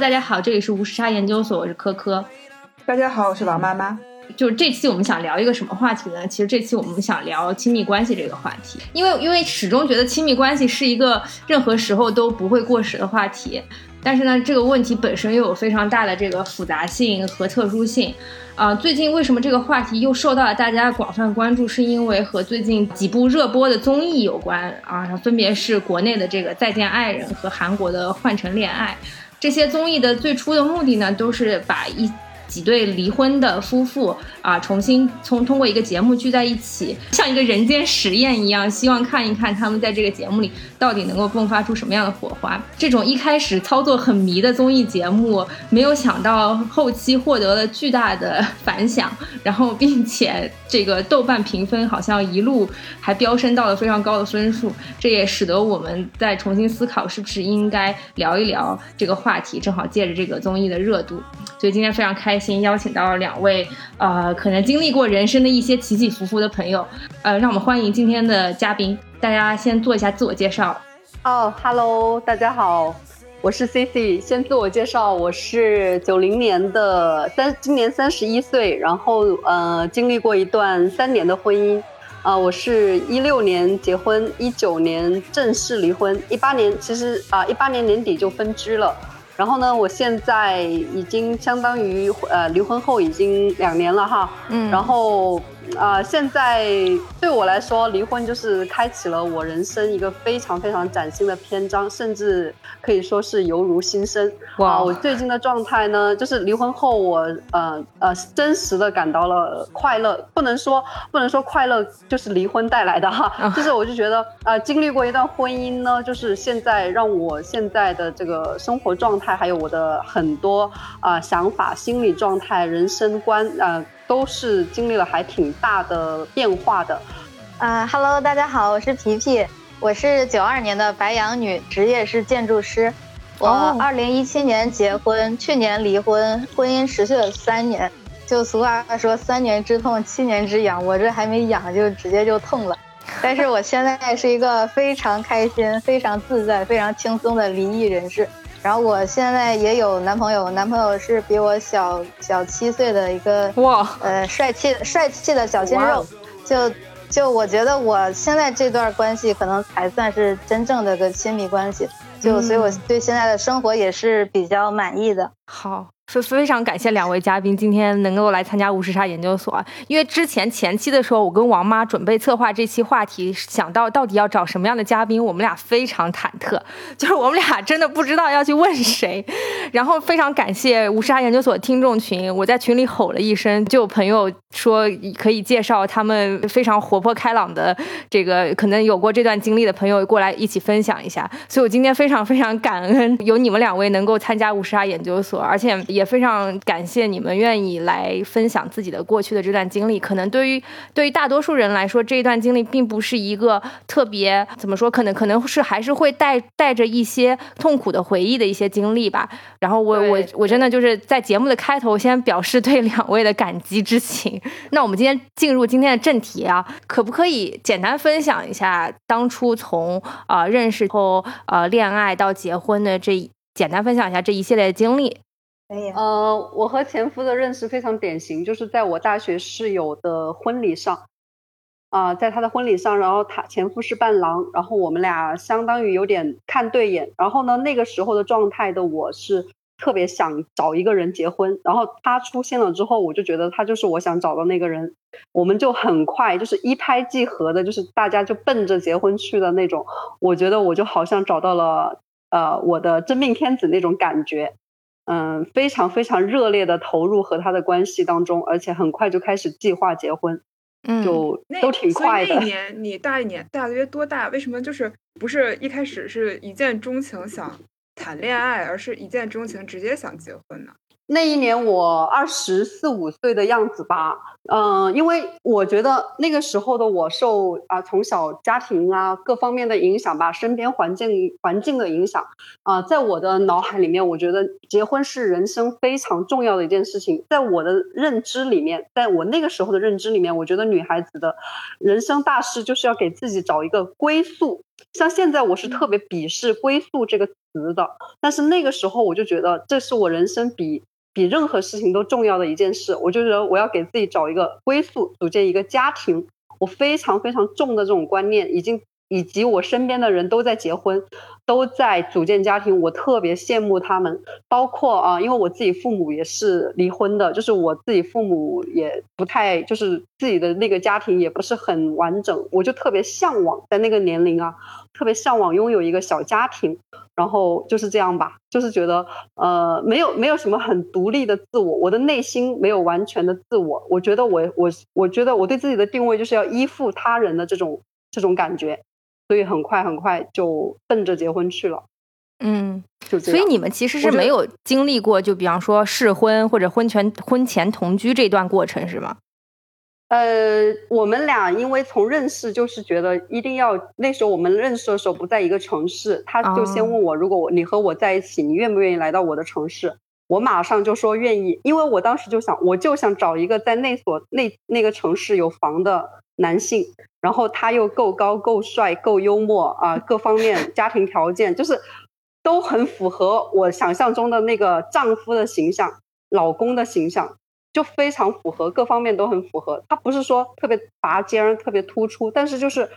大家好，这里是无时差研究所，我是科科。大家好，我是王妈妈。就是这期我们想聊一个什么话题呢？其实这期我们想聊亲密关系这个话题，因为因为始终觉得亲密关系是一个任何时候都不会过时的话题。但是呢，这个问题本身又有非常大的这个复杂性和特殊性。啊，最近为什么这个话题又受到了大家广泛关注？是因为和最近几部热播的综艺有关啊，分别是国内的这个《再见爱人》和韩国的《换乘恋爱》。这些综艺的最初的目的呢，都是把一。几对离婚的夫妇啊，重新从通过一个节目聚在一起，像一个人间实验一样，希望看一看他们在这个节目里到底能够迸发出什么样的火花。这种一开始操作很迷的综艺节目，没有想到后期获得了巨大的反响，然后并且这个豆瓣评分好像一路还飙升到了非常高的分数，这也使得我们在重新思考是不是应该聊一聊这个话题。正好借着这个综艺的热度，所以今天非常开。心邀请到了两位，呃，可能经历过人生的一些起起伏伏的朋友，呃，让我们欢迎今天的嘉宾。大家先做一下自我介绍。哦，Hello，大家好，我是 C C。先自我介绍，我是九零年的三，今年三十一岁，然后呃，经历过一段三年的婚姻。啊，我是一六年结婚，一九年正式离婚，一八年其实啊，一八年年底就分居了。然后呢，我现在已经相当于呃离婚后已经两年了哈，嗯，然后。啊，现在对我来说，离婚就是开启了我人生一个非常非常崭新的篇章，甚至可以说是犹如新生。哇，我最近的状态呢，就是离婚后，我呃呃真实的感到了快乐，不能说不能说快乐就是离婚带来的哈，就是我就觉得呃经历过一段婚姻呢，就是现在让我现在的这个生活状态，还有我的很多啊想法、心理状态、人生观啊。都是经历了还挺大的变化的，啊哈喽，大家好，我是皮皮，我是九二年的白羊女，职业是建筑师，我二零一七年结婚，去年离婚，婚姻持续了三年，就俗话说三年之痛，七年之痒，我这还没痒就直接就痛了，但是我现在是一个非常开心、非常自在、非常轻松的离异人士。然后我现在也有男朋友，男朋友是比我小小七岁的一个哇，呃，帅气帅气的小鲜肉，就就我觉得我现在这段关系可能才算是真正的个亲密关系，就所以我对现在的生活也是比较满意的。好。非非常感谢两位嘉宾今天能够来参加无时差研究所，因为之前前期的时候，我跟王妈准备策划这期话题，想到到底要找什么样的嘉宾，我们俩非常忐忑，就是我们俩真的不知道要去问谁。然后非常感谢无时差研究所听众群，我在群里吼了一声，就有朋友说可以介绍他们非常活泼开朗的这个可能有过这段经历的朋友过来一起分享一下。所以我今天非常非常感恩有你们两位能够参加无时差研究所，而且也。也非常感谢你们愿意来分享自己的过去的这段经历。可能对于对于大多数人来说，这一段经历并不是一个特别怎么说，可能可能是还是会带带着一些痛苦的回忆的一些经历吧。然后我我我真的就是在节目的开头先表示对两位的感激之情。那我们今天进入今天的正题啊，可不可以简单分享一下当初从啊认识后呃恋爱到结婚的这简单分享一下这一系列的经历？呃，我和前夫的认识非常典型，就是在我大学室友的婚礼上，啊，在他的婚礼上，然后他前夫是伴郎，然后我们俩相当于有点看对眼，然后呢，那个时候的状态的我是特别想找一个人结婚，然后他出现了之后，我就觉得他就是我想找的那个人，我们就很快就是一拍即合的，就是大家就奔着结婚去的那种，我觉得我就好像找到了呃我的真命天子那种感觉。嗯，非常非常热烈的投入和他的关系当中，而且很快就开始计划结婚，嗯，就都挺快的。那年你大一年，大约多大？为什么就是不是一开始是一见钟情想谈恋爱，而是一见钟情直接想结婚呢？那一年我二十四五岁的样子吧，嗯，因为我觉得那个时候的我受啊从小家庭啊各方面的影响吧，身边环境环境的影响啊，在我的脑海里面，我觉得结婚是人生非常重要的一件事情。在我的认知里面，在我那个时候的认知里面，我觉得女孩子的人生大事就是要给自己找一个归宿。像现在我是特别鄙视“归宿”这个词的，但是那个时候我就觉得这是我人生比。比任何事情都重要的一件事，我就觉得我要给自己找一个归宿，组建一个家庭。我非常非常重的这种观念，已经以及我身边的人都在结婚，都在组建家庭，我特别羡慕他们。包括啊，因为我自己父母也是离婚的，就是我自己父母也不太，就是自己的那个家庭也不是很完整，我就特别向往在那个年龄啊。特别向往拥有一个小家庭，然后就是这样吧，就是觉得呃没有没有什么很独立的自我，我的内心没有完全的自我，我觉得我我我觉得我对自己的定位就是要依附他人的这种这种感觉，所以很快很快就奔着结婚去了，嗯，就所以你们其实是没有经历过，就比方说试婚或者婚前婚前同居这段过程是吗？呃，我们俩因为从认识就是觉得一定要那时候我们认识的时候不在一个城市，他就先问我，如果我你和我在一起，你愿不愿意来到我的城市？我马上就说愿意，因为我当时就想，我就想找一个在那所那那个城市有房的男性，然后他又够高、够帅、够幽默啊，各方面家庭条件就是都很符合我想象中的那个丈夫的形象、老公的形象。就非常符合，各方面都很符合。他不是说特别拔尖、特别突出，但是就是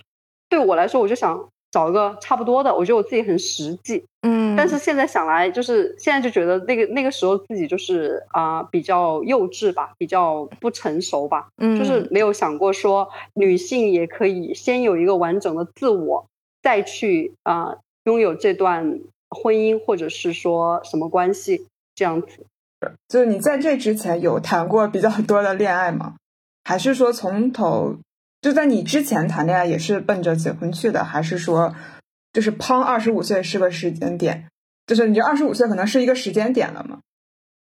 对我来说，我就想找一个差不多的。我觉得我自己很实际，嗯。但是现在想来，就是现在就觉得那个那个时候自己就是啊比较幼稚吧，比较不成熟吧，嗯。就是没有想过说女性也可以先有一个完整的自我，再去啊拥有这段婚姻或者是说什么关系这样子。就是你在这之前有谈过比较多的恋爱吗？还是说从头就在你之前谈恋爱也是奔着结婚去的？还是说就是胖，二十五岁是个时间点？就是你这二十五岁可能是一个时间点了嘛？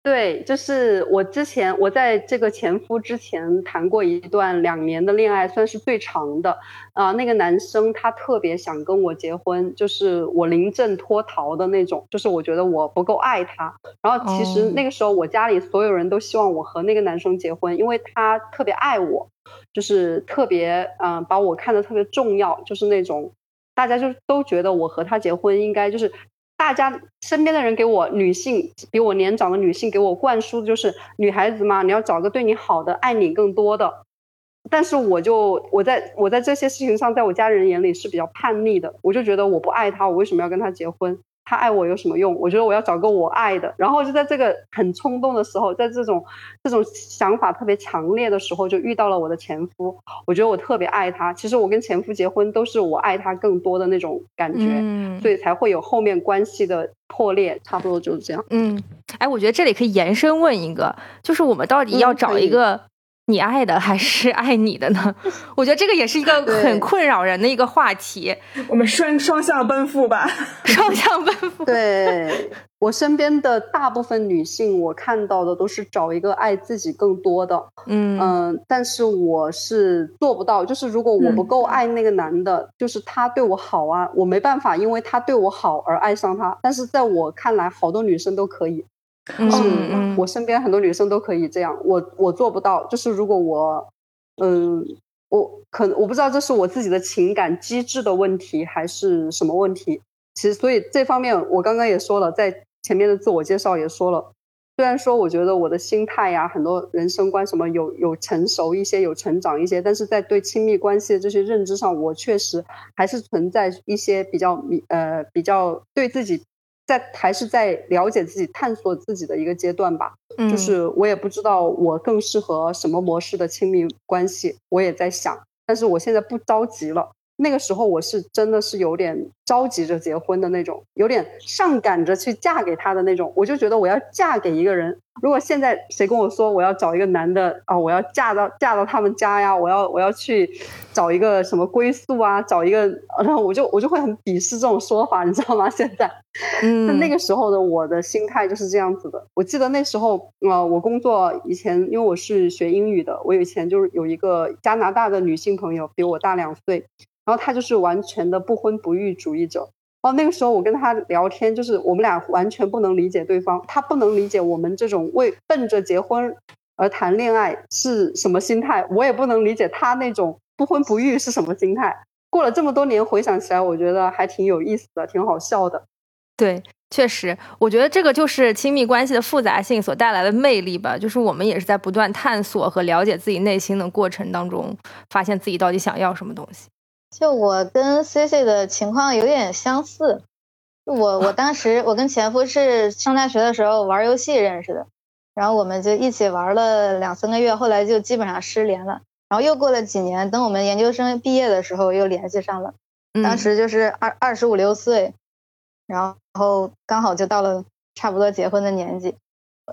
对，就是我之前我在这个前夫之前谈过一段两年的恋爱，算是最长的。啊，那个男生他特别想跟我结婚，就是我临阵脱逃的那种，就是我觉得我不够爱他。然后其实那个时候我家里所有人都希望我和那个男生结婚，因为他特别爱我，就是特别嗯把我看得特别重要，就是那种大家就都觉得我和他结婚应该就是。大家身边的人给我女性比我年长的女性给我灌输的就是女孩子嘛，你要找个对你好的、爱你更多的。但是我就我在我在这些事情上，在我家人眼里是比较叛逆的，我就觉得我不爱他，我为什么要跟他结婚？他爱我有什么用？我觉得我要找个我爱的。然后就在这个很冲动的时候，在这种这种想法特别强烈的时候，就遇到了我的前夫。我觉得我特别爱他。其实我跟前夫结婚都是我爱他更多的那种感觉，所以才会有后面关系的破裂。差不多就是这样。嗯，哎，我觉得这里可以延伸问一个，就是我们到底要找一个。你爱的还是爱你的呢？我觉得这个也是一个很困扰人的一个话题。我们双双向奔赴吧，双向奔赴。对我身边的大部分女性，我看到的都是找一个爱自己更多的。嗯嗯，但是我是做不到。就是如果我不够爱那个男的，就是他对我好啊，我没办法，因为他对我好而爱上他。但是在我看来，好多女生都可以。嗯嗯，我身边很多女生都可以这样，我我做不到。就是如果我，嗯，我可能我不知道这是我自己的情感机制的问题还是什么问题。其实，所以这方面我刚刚也说了，在前面的自我介绍也说了。虽然说我觉得我的心态呀，很多人生观什么有有成熟一些，有成长一些，但是在对亲密关系的这些认知上，我确实还是存在一些比较呃比较对自己。在还是在了解自己、探索自己的一个阶段吧。嗯，就是我也不知道我更适合什么模式的亲密关系，我也在想。但是我现在不着急了，那个时候我是真的是有点着急着结婚的那种，有点上赶着去嫁给他的那种。我就觉得我要嫁给一个人。如果现在谁跟我说我要找一个男的啊，我要嫁到嫁到他们家呀，我要我要去找一个什么归宿啊，找一个，然后我就我就会很鄙视这种说法，你知道吗？现在，嗯，那个时候的我的心态就是这样子的。我记得那时候，呃，我工作以前，因为我是学英语的，我以前就是有一个加拿大的女性朋友，比我大两岁。然后他就是完全的不婚不育主义者。哦，那个时候我跟他聊天，就是我们俩完全不能理解对方，他不能理解我们这种为奔着结婚而谈恋爱是什么心态，我也不能理解他那种不婚不育是什么心态。过了这么多年，回想起来，我觉得还挺有意思的，挺好笑的。对，确实，我觉得这个就是亲密关系的复杂性所带来的魅力吧。就是我们也是在不断探索和了解自己内心的过程当中，发现自己到底想要什么东西。就我跟 C C 的情况有点相似，我我当时我跟前夫是上大学的时候玩游戏认识的，然后我们就一起玩了两三个月，后来就基本上失联了。然后又过了几年，等我们研究生毕业的时候又联系上了，当时就是二二十五六岁，然后刚好就到了差不多结婚的年纪，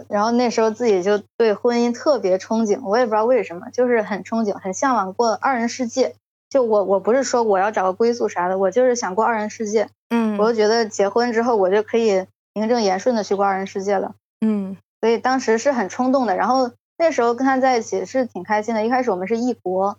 然后那时候自己就对婚姻特别憧憬，我也不知道为什么，就是很憧憬，很向往过二人世界。就我我不是说我要找个归宿啥的，我就是想过二人世界。嗯，我就觉得结婚之后我就可以名正言顺的去过二人世界了。嗯，所以当时是很冲动的。然后那时候跟他在一起是挺开心的。一开始我们是异国，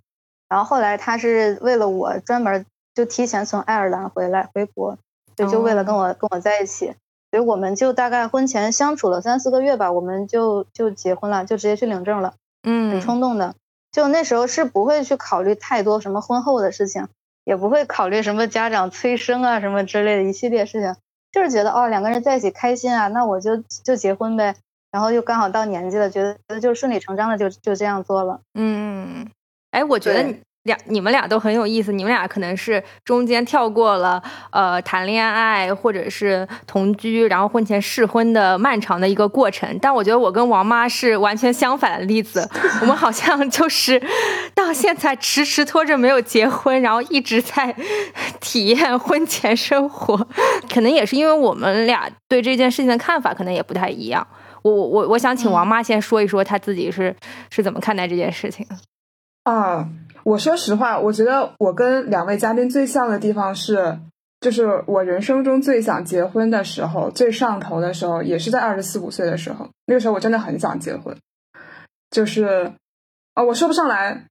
然后后来他是为了我专门就提前从爱尔兰回来回国，就就为了跟我跟我在一起。所以我们就大概婚前相处了三四个月吧，我们就就结婚了，就直接去领证了。嗯，很冲动的。就那时候是不会去考虑太多什么婚后的事情，也不会考虑什么家长催生啊什么之类的一系列事情，就是觉得哦两个人在一起开心啊，那我就就结婚呗。然后又刚好到年纪了，觉得觉得就顺理成章的就就这样做了。嗯，哎，我觉得。两你们俩都很有意思，你们俩可能是中间跳过了呃谈恋爱或者是同居，然后婚前试婚的漫长的一个过程。但我觉得我跟王妈是完全相反的例子，我们好像就 是到现在迟迟拖着没有结婚，然后一直在 体验婚前生活。可能也是因为我们俩对这件事情的看法可能也不太一样。我我我我想请王妈先说一说她自己是是怎么看待这件事情的啊。我说实话，我觉得我跟两位嘉宾最像的地方是，就是我人生中最想结婚的时候，最上头的时候，也是在二十四五岁的时候。那个时候我真的很想结婚，就是啊，我说不上来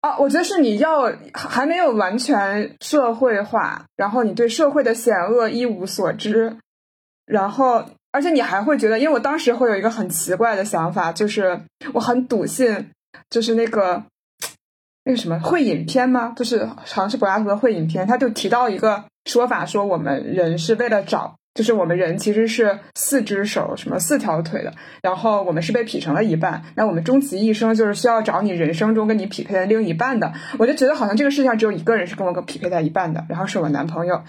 啊。我觉得是你要还没有完全社会化，然后你对社会的险恶一无所知，然后而且你还会觉得，因为我当时会有一个很奇怪的想法，就是我很笃信。就是那个那个什么会影片吗？就是好像是柏拉图的会影片，他就提到一个说法，说我们人是为了找。就是我们人其实是四只手，什么四条腿的，然后我们是被劈成了一半。那我们终其一生就是需要找你人生中跟你匹配的另一半的。我就觉得好像这个世界上只有一个人是跟我个匹配在一半的，然后是我男朋友。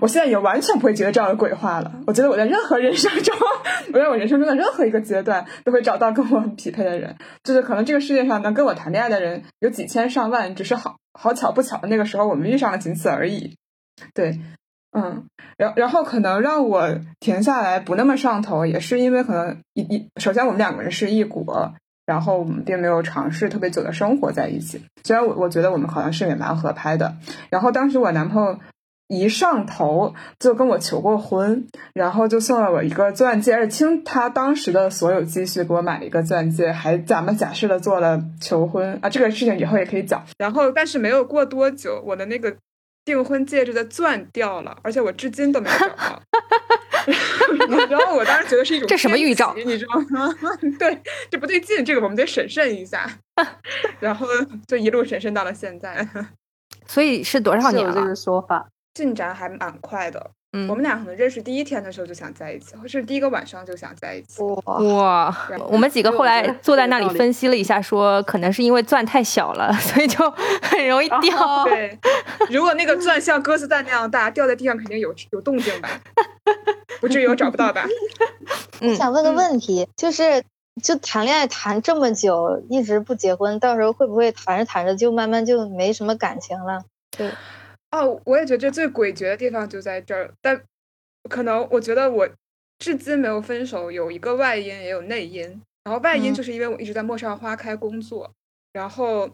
我现在也完全不会觉得这样的鬼话了。我觉得我在任何人生中，我在我人生中的任何一个阶段都会找到跟我匹配的人。就是可能这个世界上能跟我谈恋爱的人有几千上万，只是好好巧不巧的那个时候我们遇上了，仅此而已。对。嗯，然然后可能让我停下来不那么上头，也是因为可能一一首先我们两个人是异国，然后我们并没有尝试特别久的生活在一起。虽然我我觉得我们好像是也蛮合拍的。然后当时我男朋友一上头就跟我求过婚，然后就送了我一个钻戒，而且倾他当时的所有积蓄给我买了一个钻戒，还假模假式的做了求婚啊。这个事情以后也可以讲。然后但是没有过多久，我的那个。订婚戒指的钻掉了，而且我至今都没有找到。然后我当时觉得是一种这什么预兆，你知道吗？对，这不对劲，这个我们得审慎一下。然后就一路审慎到了现在。所以是多少年了？这个说法进展还蛮快的。嗯，我们俩可能认识第一天的时候就想在一起，或是第一个晚上就想在一起。哇！我们几个后来坐在那里分析了一下，说可能是因为钻太小了，所以就很容易掉。对，如果那个钻像鸽子蛋那样大，掉在地上肯定有有动静吧？不至于我找不到吧？我想问个问题，就是就谈恋爱谈这么久，一直不结婚，到时候会不会谈着谈着就慢慢就没什么感情了？对。哦，我也觉得这最诡谲的地方就在这儿，但可能我觉得我至今没有分手，有一个外因也有内因。然后外因就是因为我一直在陌上花开工作，然后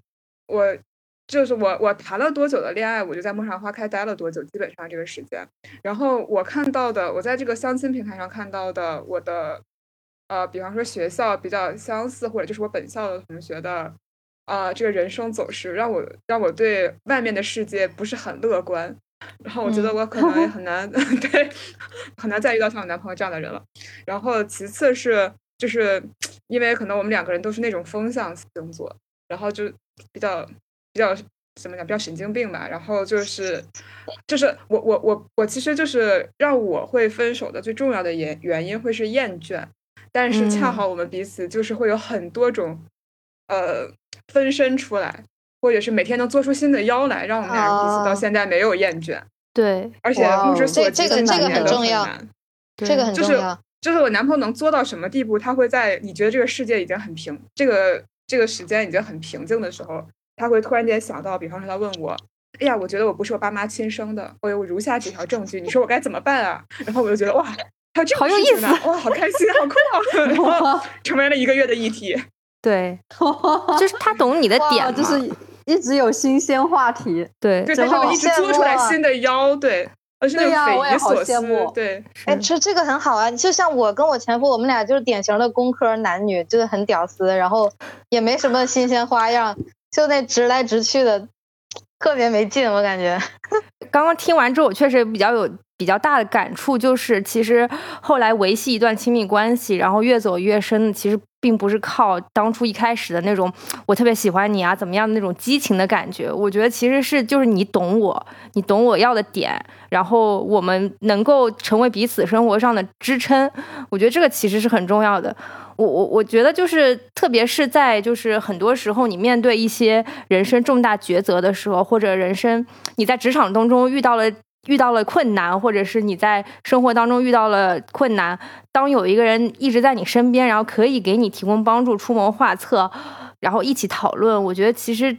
我就是我我谈了多久的恋爱，我就在陌上花开待了多久，基本上这个时间。然后我看到的，我在这个相亲平台上看到的，我的呃，比方说学校比较相似，或者就是我本校的同学的。啊，这个人生走势让我让我对外面的世界不是很乐观，然后我觉得我可能也很难 对很难再遇到像我男朋友这样的人了。然后其次是就是因为可能我们两个人都是那种风象星座，然后就比较比较怎么讲比较神经病吧。然后就是就是我我我我其实就是让我会分手的最重要的原原因会是厌倦，但是恰好我们彼此就是会有很多种呃。分身出来，或者是每天能做出新的妖来，让我们俩人彼此到现在没有厌倦。对，而且目之所及，这个这个很重要，这个很重要。就是我男朋友能做到什么地步？他会在你觉得这个世界已经很平，这个这个时间已经很平静的时候，他会突然间想到，比方说他问我：“哎呀，我觉得我不是我爸妈亲生的，我有如下几条证据，你说我该怎么办啊？”然后我就觉得哇，还有这好有意思，哇，好开心，好酷啊！然后成为了一个月的议题。对，就是他懂你的点，就是一直有新鲜话题。对，对，他会一直做出来新的腰，对，而且那个匪夷所思。对，哎，其实这个很好啊，就像我跟我前夫，我们俩就是典型的工科男女，就是很屌丝，然后也没什么新鲜花样，就那直来直去的，特别没劲，我感觉。刚刚听完之后，我确实比较有比较大的感触，就是其实后来维系一段亲密关系，然后越走越深，其实。并不是靠当初一开始的那种我特别喜欢你啊怎么样的那种激情的感觉，我觉得其实是就是你懂我，你懂我要的点，然后我们能够成为彼此生活上的支撑，我觉得这个其实是很重要的。我我我觉得就是特别是在就是很多时候你面对一些人生重大抉择的时候，或者人生你在职场当中遇到了。遇到了困难，或者是你在生活当中遇到了困难，当有一个人一直在你身边，然后可以给你提供帮助、出谋划策，然后一起讨论，我觉得其实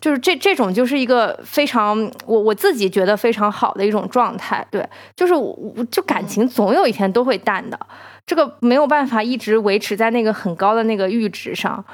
就是这这种就是一个非常我我自己觉得非常好的一种状态。对，就是我就感情总有一天都会淡的，这个没有办法一直维持在那个很高的那个阈值上。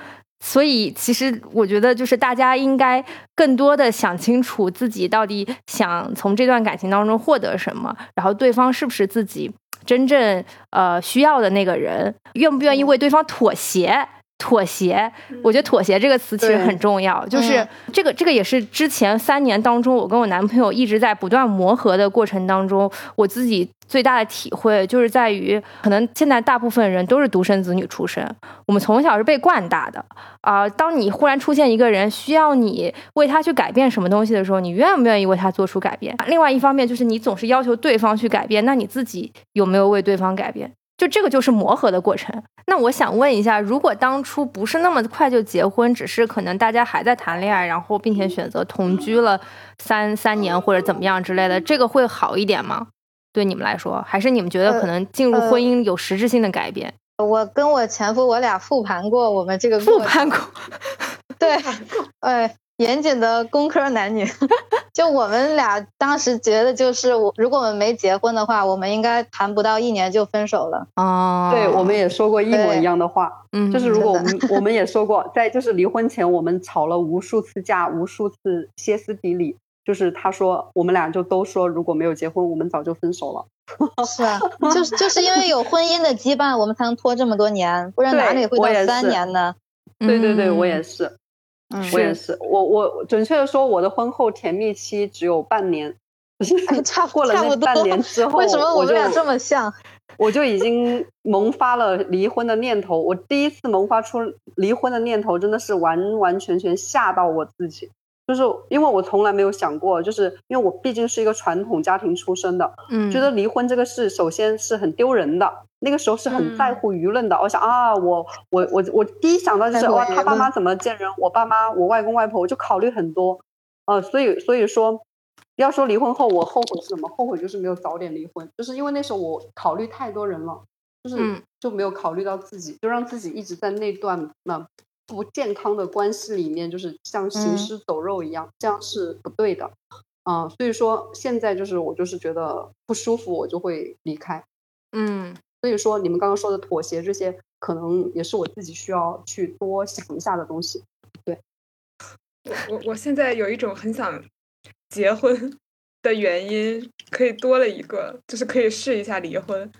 所以，其实我觉得，就是大家应该更多的想清楚自己到底想从这段感情当中获得什么，然后对方是不是自己真正呃需要的那个人，愿不愿意为对方妥协。妥协，我觉得“妥协”这个词其实很重要。就是这个，这个也是之前三年当中，我跟我男朋友一直在不断磨合的过程当中，我自己最大的体会就是在于，可能现在大部分人都是独生子女出身，我们从小是被惯大的啊。当你忽然出现一个人需要你为他去改变什么东西的时候，你愿不愿意为他做出改变？另外一方面就是你总是要求对方去改变，那你自己有没有为对方改变？就这个就是磨合的过程。那我想问一下，如果当初不是那么快就结婚，只是可能大家还在谈恋爱，然后并且选择同居了三三年或者怎么样之类的，这个会好一点吗？对你们来说，还是你们觉得可能进入婚姻有实质性的改变？我跟我前夫，我俩复盘过我们这个复盘过，对，哎。严谨的工科男女，就我们俩当时觉得，就是我如果我们没结婚的话，我们应该谈不到一年就分手了。哦，对，我们也说过一模一样的话。嗯，就是如果我们我们也说过，在就是离婚前，我们吵了无数次架，无数次歇斯底里。就是他说，我们俩就都说，如果没有结婚，我们早就分手了。是啊，就是就是因为有婚姻的羁绊，我们才能拖这么多年，不然哪里会到三年呢？对对对，我也是。我也是，我我准确的说，我的婚后甜蜜期只有半年，差 过了那半年之后，为什么我们俩这么像？我就已经萌发了离婚的念头。我第一次萌发出离婚的念头，真的是完完全全吓到我自己。就是因为我从来没有想过，就是因为我毕竟是一个传统家庭出身的，嗯，觉得离婚这个事，首先是很丢人的。那个时候是很在乎舆论的。我想啊，我我我我第一想到就是哇，他爸妈怎么见人？我爸妈，我外公外婆，我就考虑很多。呃，所以所以说，要说离婚后我后悔是什么？后悔就是没有早点离婚，就是因为那时候我考虑太多人了。就是就没有考虑到自己，就让自己一直在那段那不健康的关系里面，就是像行尸走肉一样，这样是不对的。嗯，所以说现在就是我就是觉得不舒服，我就会离开。嗯，所以说你们刚刚说的妥协这些，可能也是我自己需要去多想一下的东西。对，我我我现在有一种很想结婚 的原因，可以多了一个，就是可以试一下离婚，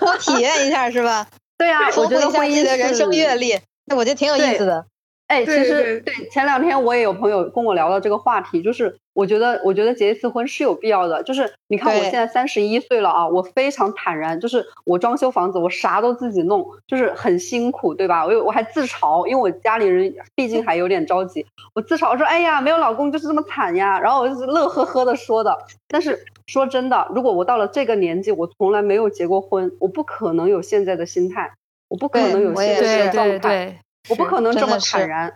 多 体验一下是吧？对啊，丰富一下自己的人生阅历，那我觉得挺有意思的。哎，其实对前两天我也有朋友跟我聊到这个话题，就是我觉得我觉得结一次婚是有必要的。就是你看我现在三十一岁了啊，我非常坦然，就是我装修房子，我啥都自己弄，就是很辛苦，对吧？我我还自嘲，因为我家里人毕竟还有点着急，我自嘲说，哎呀，没有老公就是这么惨呀。然后我就是乐呵呵的说的。但是说真的，如果我到了这个年纪，我从来没有结过婚，我不可能有现在的心态，我不可能有现在的状态。我不可能这么坦然，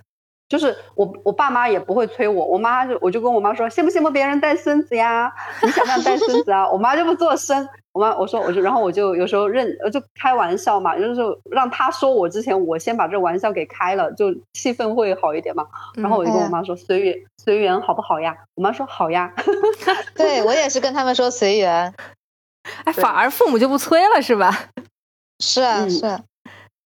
就是我我爸妈也不会催我，我妈就我就跟我妈说羡不羡慕别人带孙子呀？你想不想带孙子啊？我妈就不做声，我妈我说我就然后我就有时候认就开玩笑嘛，就是让他说我之前，我先把这玩笑给开了，就气氛会好一点嘛。然后我就跟我妈说随缘随缘好不好呀？我妈说好呀。对我也是跟他们说随缘，哎，反而父母就不催了是吧？是啊是。啊。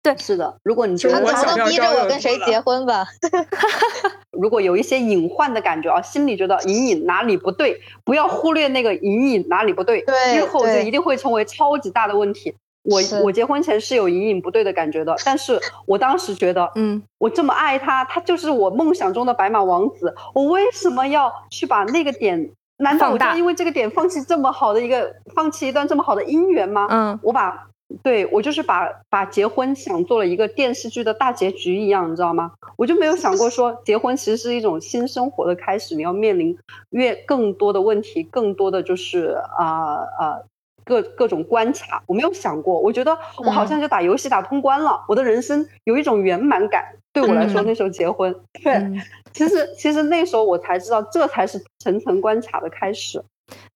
对，是的。如果你觉得能逼着我跟谁结婚吧？如果有一些隐患的感觉啊，心里觉得隐隐哪里不对，不要忽略那个隐隐哪里不对，日后就一定会成为超级大的问题。我我结婚前是有隐隐不对的感觉的，但是我当时觉得，嗯，我这么爱他，他就是我梦想中的白马王子，我为什么要去把那个点？难道我就因为这个点放弃这么好的一个，放弃一段这么好的姻缘吗？嗯，我把。对我就是把把结婚想做了一个电视剧的大结局一样，你知道吗？我就没有想过说结婚其实是一种新生活的开始，你要面临越更多的问题，更多的就是啊啊各各种关卡，我没有想过。我觉得我好像就打游戏打通关了，我的人生有一种圆满感。对我来说，那时候结婚，对，其实其实那时候我才知道，这才是层层关卡的开始。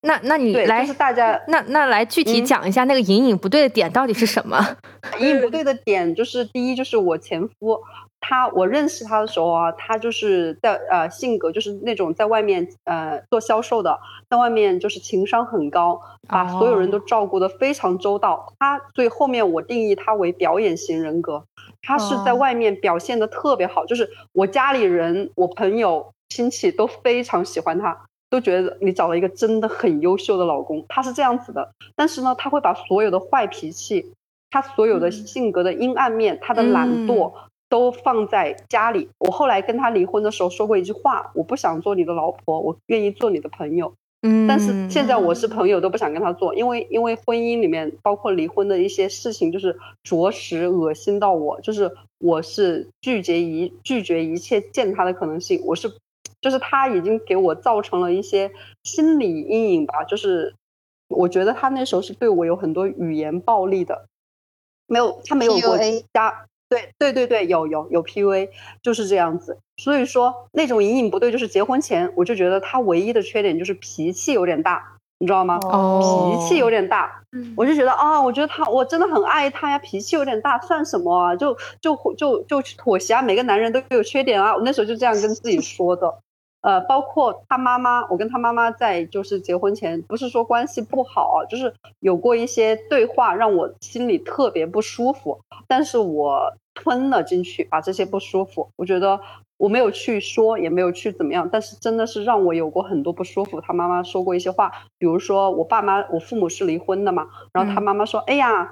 那那你来，就是大家那那来具体讲一下那个隐隐不对的点到底是什么？隐隐不对的点就是第一，就是我前夫，他我认识他的时候啊，他就是在呃性格就是那种在外面呃做销售的，在外面就是情商很高，把所有人都照顾的非常周到。他所以后面我定义他为表演型人格，他是在外面表现的特别好，就是我家里人、我朋友、亲戚都非常喜欢他。都觉得你找了一个真的很优秀的老公，他是这样子的。但是呢，他会把所有的坏脾气，他所有的性格的阴暗面，他的懒惰都放在家里。我后来跟他离婚的时候说过一句话：我不想做你的老婆，我愿意做你的朋友。嗯，但是现在我是朋友都不想跟他做，因为因为婚姻里面包括离婚的一些事情，就是着实恶心到我，就是我是拒绝一拒绝一切见他的可能性，我是。就是他已经给我造成了一些心理阴影吧，就是我觉得他那时候是对我有很多语言暴力的，没有他没有过加，对对对对，有有有 PUA，就是这样子。所以说那种隐隐不对，就是结婚前我就觉得他唯一的缺点就是脾气有点大，你知道吗？哦，脾气有点大，我就觉得啊，我觉得他我真的很爱他呀，脾气有点大算什么啊？就就就就去妥协啊，每个男人都有缺点啊，我那时候就这样跟自己说的。呃，包括他妈妈，我跟他妈妈在就是结婚前，不是说关系不好，就是有过一些对话，让我心里特别不舒服，但是我吞了进去，把这些不舒服，我觉得。我没有去说，也没有去怎么样，但是真的是让我有过很多不舒服。他妈妈说过一些话，比如说我爸妈，我父母是离婚的嘛，然后他妈妈说：“哎呀，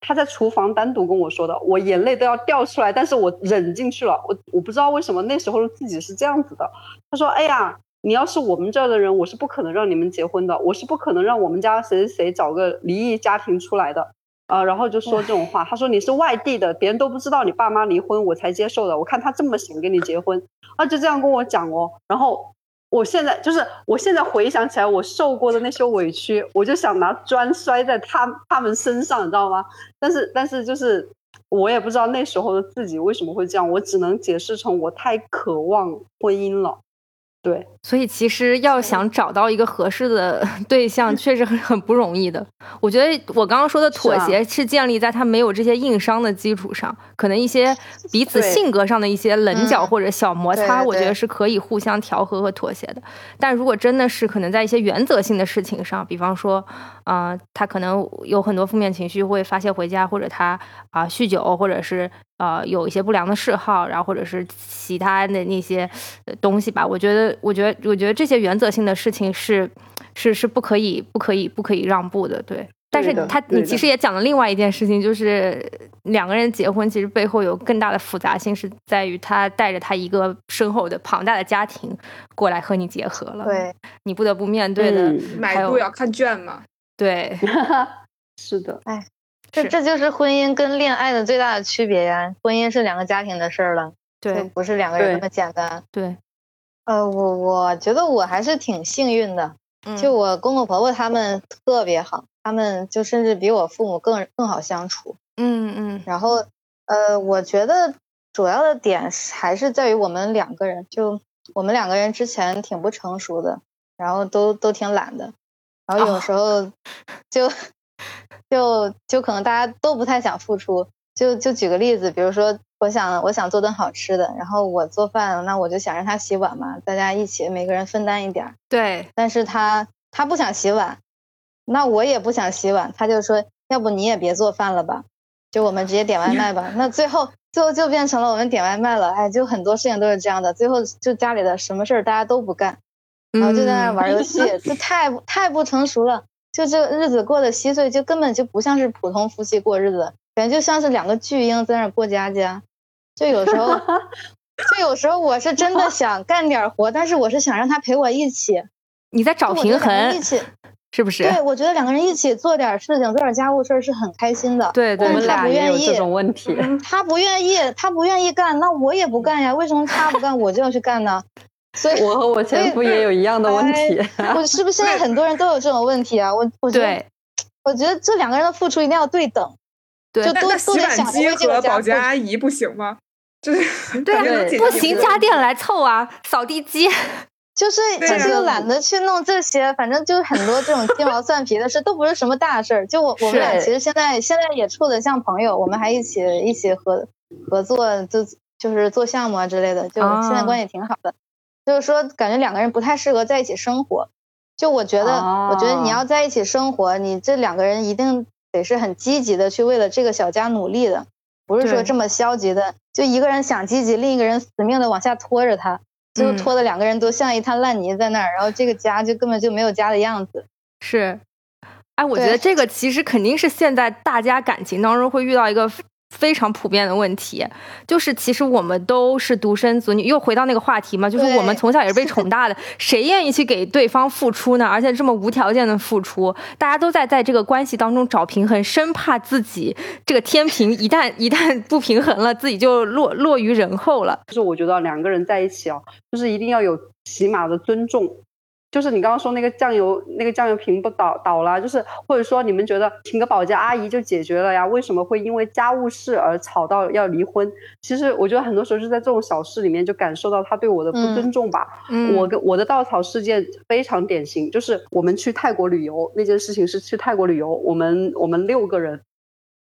他在厨房单独跟我说的，我眼泪都要掉出来，但是我忍进去了。我我不知道为什么那时候自己是这样子的。他说：哎呀，你要是我们这儿的人，我是不可能让你们结婚的，我是不可能让我们家谁谁谁找个离异家庭出来的。”啊，然后就说这种话，他说你是外地的，别人都不知道你爸妈离婚，我才接受的。我看他这么想跟你结婚，啊，就这样跟我讲哦。然后我现在就是，我现在回想起来，我受过的那些委屈，我就想拿砖摔在他他们身上，你知道吗？但是但是就是我也不知道那时候的自己为什么会这样，我只能解释成我太渴望婚姻了。对，所以其实要想找到一个合适的 对象，确实很很不容易的。我觉得我刚刚说的妥协是建立在他没有这些硬伤的基础上，可能一些彼此性格上的一些棱角或者小摩擦，我觉得是可以互相调和和妥协的。但如果真的是可能在一些原则性的事情上，比方说，啊，他可能有很多负面情绪会发泄回家，或者他啊酗酒，或者是。呃，有一些不良的嗜好，然后或者是其他的那些东西吧。我觉得，我觉得，我觉得这些原则性的事情是是是不可以、不可以、不可以让步的。对，但是他你其实也讲了另外一件事情，就是两个人结婚，其实背后有更大的复杂性，是在于他带着他一个深厚的庞大的家庭过来和你结合了。对，你不得不面对的，买路要看卷嘛。对，是的，哎。这这就是婚姻跟恋爱的最大的区别呀！婚姻是两个家庭的事儿了，对，不是两个人那么简单。对，呃，我我觉得我还是挺幸运的，就我公公婆婆他们特别好，他们就甚至比我父母更更好相处。嗯嗯。然后，呃，我觉得主要的点还是在于我们两个人，就我们两个人之前挺不成熟的，然后都都挺懒的，然后有时候就。就就可能大家都不太想付出，就就举个例子，比如说我想我想做顿好吃的，然后我做饭，那我就想让他洗碗嘛，大家一起每个人分担一点儿。对，但是他他不想洗碗，那我也不想洗碗，他就说要不你也别做饭了吧，就我们直接点外卖吧。那最后最后就变成了我们点外卖了，哎，就很多事情都是这样的，最后就家里的什么事儿大家都不干，然后就在那玩游戏，这太太不成熟了。就这日子过得稀碎，就根本就不像是普通夫妻过日子，感觉就像是两个巨婴在那过家家。就有时候，就有时候我是真的想干点活，但是我是想让他陪我一起。你在找平衡，一起是不是？对，我觉得两个人一起做点事情，做点家务事儿是很开心的。对，我们俩也有这种问题。他不愿意，他不愿意干，那我也不干呀。为什么他不干，我就要去干呢？所以，我和我前夫也有一样的问题。我是不是现在 很多人都有这种问题啊？我我觉得，我觉得这两个人的付出一定要对等。对，就多洗碗机和保洁阿姨不行吗？就是 对啊，不行，家电来凑啊，扫地机。就是就是又懒得去弄这些，反正就很多这种鸡毛蒜皮的事，都不是什么大事儿。就我我们俩其实现在现在也处的像朋友，我们还一起一起合合作，就就是做项目啊之类的，就现在关系挺好的。就是说，感觉两个人不太适合在一起生活。就我觉得，我觉得你要在一起生活，你这两个人一定得是很积极的去为了这个小家努力的，不是说这么消极的。就一个人想积极，另一个人死命的往下拖着他，最后拖的两个人都像一滩烂泥在那儿，然后这个家就根本就没有家的样子。是，哎，我觉得这个其实肯定是现在大家感情当中会遇到一个。非常普遍的问题，就是其实我们都是独生子女，又回到那个话题嘛，就是我们从小也是被宠大的，谁愿意去给对方付出呢？而且这么无条件的付出，大家都在在这个关系当中找平衡，生怕自己这个天平一旦 一旦不平衡了，自己就落落于人后了。就是我觉得两个人在一起啊，就是一定要有起码的尊重。就是你刚刚说那个酱油，那个酱油瓶不倒倒了，就是或者说你们觉得请个保洁阿姨就解决了呀？为什么会因为家务事而吵到要离婚？其实我觉得很多时候是在这种小事里面就感受到他对我的不尊重吧。我跟我的稻草事件非常典型，就是我们去泰国旅游那件事情是去泰国旅游，我们我们六个人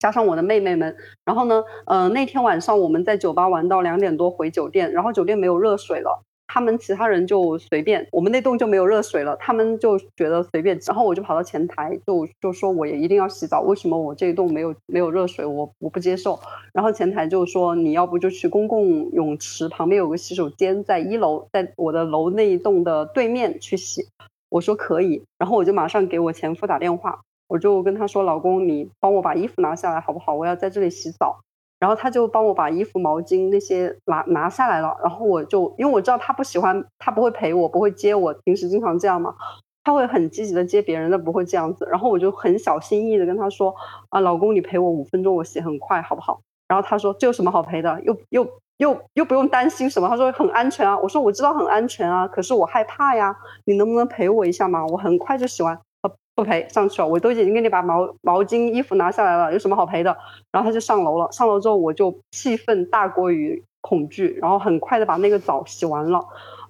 加上我的妹妹们，然后呢，嗯，那天晚上我们在酒吧玩到两点多回酒店，然后酒店没有热水了。他们其他人就随便，我们那栋就没有热水了，他们就觉得随便。然后我就跑到前台，就就说我也一定要洗澡，为什么我这一栋没有没有热水？我我不接受。然后前台就说你要不就去公共泳池旁边有个洗手间，在一楼，在我的楼那一栋的对面去洗。我说可以，然后我就马上给我前夫打电话，我就跟他说，老公你帮我把衣服拿下来好不好？我要在这里洗澡。然后他就帮我把衣服、毛巾那些拿拿下来了。然后我就因为我知道他不喜欢，他不会陪我，不会接我。平时经常这样嘛，他会很积极的接别人，但不会这样子。然后我就很小心翼翼的跟他说：“啊，老公，你陪我五分钟，我洗很快，好不好？”然后他说：“这有什么好陪的？又又又又不用担心什么？”他说：“很安全啊。”我说：“我知道很安全啊，可是我害怕呀。你能不能陪我一下嘛？我很快就洗完。”不赔上去了，我都已经给你把毛毛巾、衣服拿下来了，有什么好赔的？然后他就上楼了，上楼之后我就气愤大过于恐惧，然后很快的把那个澡洗完了。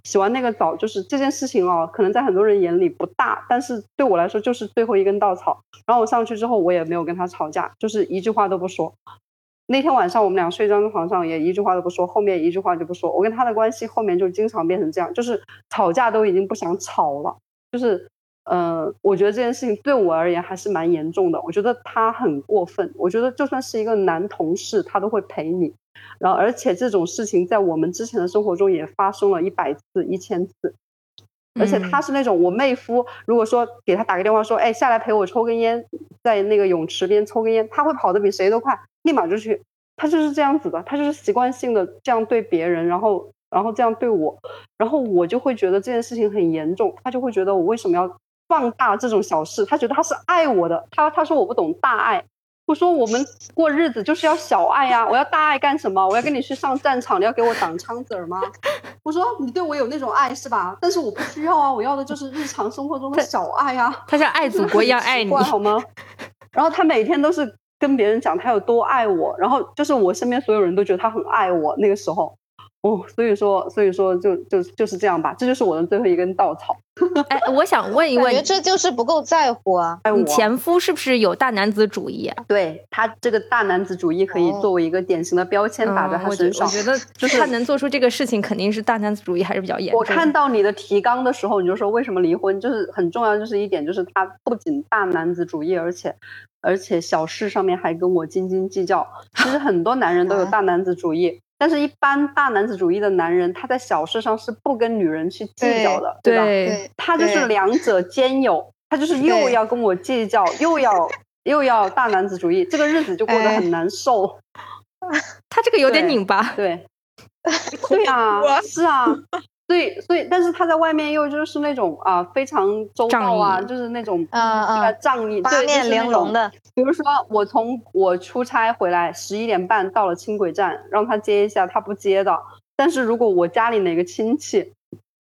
洗完那个澡，就是这件事情哦，可能在很多人眼里不大，但是对我来说就是最后一根稻草。然后我上去之后，我也没有跟他吵架，就是一句话都不说。那天晚上我们俩睡一张床上，也一句话都不说，后面一句话就不说。我跟他的关系后面就经常变成这样，就是吵架都已经不想吵了，就是。呃，我觉得这件事情对我而言还是蛮严重的。我觉得他很过分。我觉得就算是一个男同事，他都会陪你。然后，而且这种事情在我们之前的生活中也发生了一百次、一千次。而且他是那种我妹夫，如果说给他打个电话说，哎，下来陪我抽根烟，在那个泳池边抽根烟，他会跑得比谁都快，立马就去。他就是这样子的，他就是习惯性的这样对别人，然后，然后这样对我，然后我就会觉得这件事情很严重。他就会觉得我为什么要？放大这种小事，他觉得他是爱我的。他他说我不懂大爱，我说我们过日子就是要小爱呀。我要大爱干什么？我要跟你去上战场，你要给我挡枪子儿吗？我说你对我有那种爱是吧？但是我不需要啊，我要的就是日常生活中的小爱啊。他像爱祖国一样爱你，好吗？然后他每天都是跟别人讲他有多爱我，然后就是我身边所有人都觉得他很爱我。那个时候。哦，所以说，所以说，就就就是这样吧，这就是我的最后一根稻草。哎，我想问一问，这就是不够在乎啊！你前夫是不是有大男子主义啊？对他这个大男子主义可以作为一个典型的标签打在他身上。我觉 得，就是他能做出这个事情，肯定是大男子主义还是比较严重。我看到你的提纲的时候，你就说为什么离婚，就是很重要，就是一点，就是他不仅大男子主义，而且而且小事上面还跟我斤斤计较。其实很多男人都有大男子主义。但是，一般大男子主义的男人，他在小事上是不跟女人去计较的，对吧？他就是两者兼有，他就是又要跟我计较，又要又要大男子主义，这个日子就过得很难受。他这个有点拧巴，对，对啊，是啊。所以，所以，但是他在外面又就是那种啊，非常周到啊，就是那种啊啊仗义，八面玲珑的。比如说，我从我出差回来，十一点半到了轻轨站，让他接一下，他不接的。但是如果我家里哪个亲戚，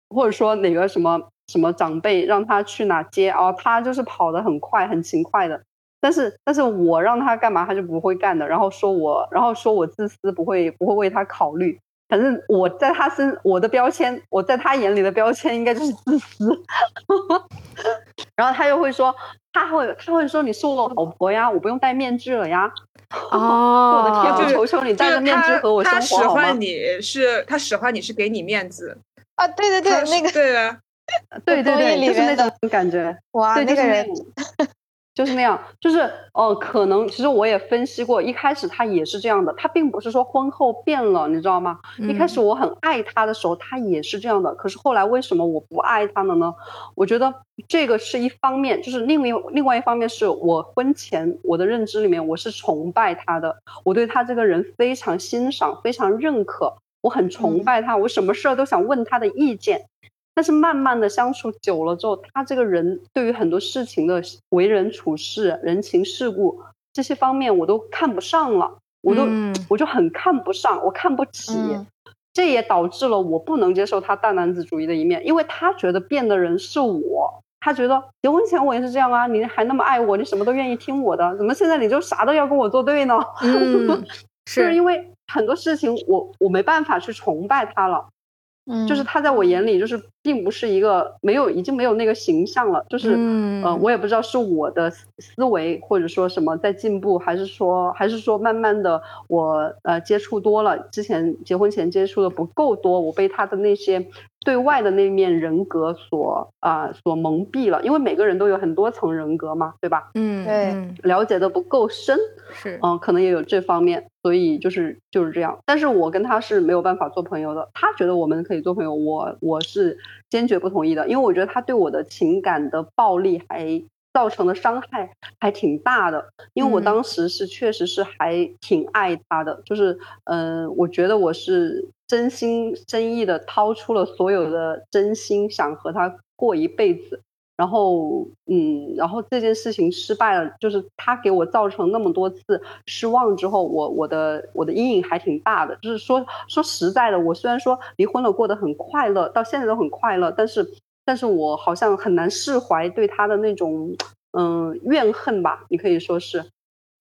或者说哪个什么什么长辈让他去哪接啊，他就是跑得很快，很勤快的。但是，但是我让他干嘛，他就不会干的。然后说我，然后说我自私，不会不会为他考虑。反正我在他身，我的标签，我在他眼里的标签应该就是自私。然后他又会说，他会他会说你是我老婆呀，我不用戴面具了呀。哦，我的天，我求求你戴个面具和我生活好吗？他使唤你是，他使唤你是给你面子啊！对对 对，那个对啊，对对对，就是那种感觉。哇，那个人。就是那样，就是呃，可能其实我也分析过，一开始他也是这样的，他并不是说婚后变了，你知道吗？一开始我很爱他的时候，他也是这样的。可是后来为什么我不爱他了呢？我觉得这个是一方面，就是另外另外一方面是我婚前我的认知里面我是崇拜他的，我对他这个人非常欣赏，非常认可，我很崇拜他，我什么事儿都想问他的意见。但是慢慢的相处久了之后，他这个人对于很多事情的为人处事、人情世故这些方面，我都看不上了，我都我就很看不上，我看不起，这也导致了我不能接受他大男子主义的一面，因为他觉得变的人是我，他觉得结婚前我也是这样啊，你还那么爱我，你什么都愿意听我的，怎么现在你就啥都要跟我作对呢？嗯，是因为很多事情我我没办法去崇拜他了。嗯，就是他在我眼里，就是并不是一个没有，已经没有那个形象了。就是，呃，我也不知道是我的思维或者说什么在进步，还是说，还是说慢慢的我呃接触多了，之前结婚前接触的不够多，我被他的那些。对外的那面人格所啊所蒙蔽了，因为每个人都有很多层人格嘛，对吧？嗯，对，了解的不够深，是，嗯，可能也有这方面，所以就是就是这样。但是我跟他是没有办法做朋友的，他觉得我们可以做朋友，我我是坚决不同意的，因为我觉得他对我的情感的暴力还造成的伤害还挺大的，因为我当时是确实是还挺爱他的，就是嗯，我觉得我是。真心真意的掏出了所有的真心，想和他过一辈子。然后，嗯，然后这件事情失败了，就是他给我造成那么多次失望之后，我我的我的阴影还挺大的。就是说说实在的，我虽然说离婚了，过得很快乐，到现在都很快乐，但是但是我好像很难释怀对他的那种嗯怨恨吧，你可以说是，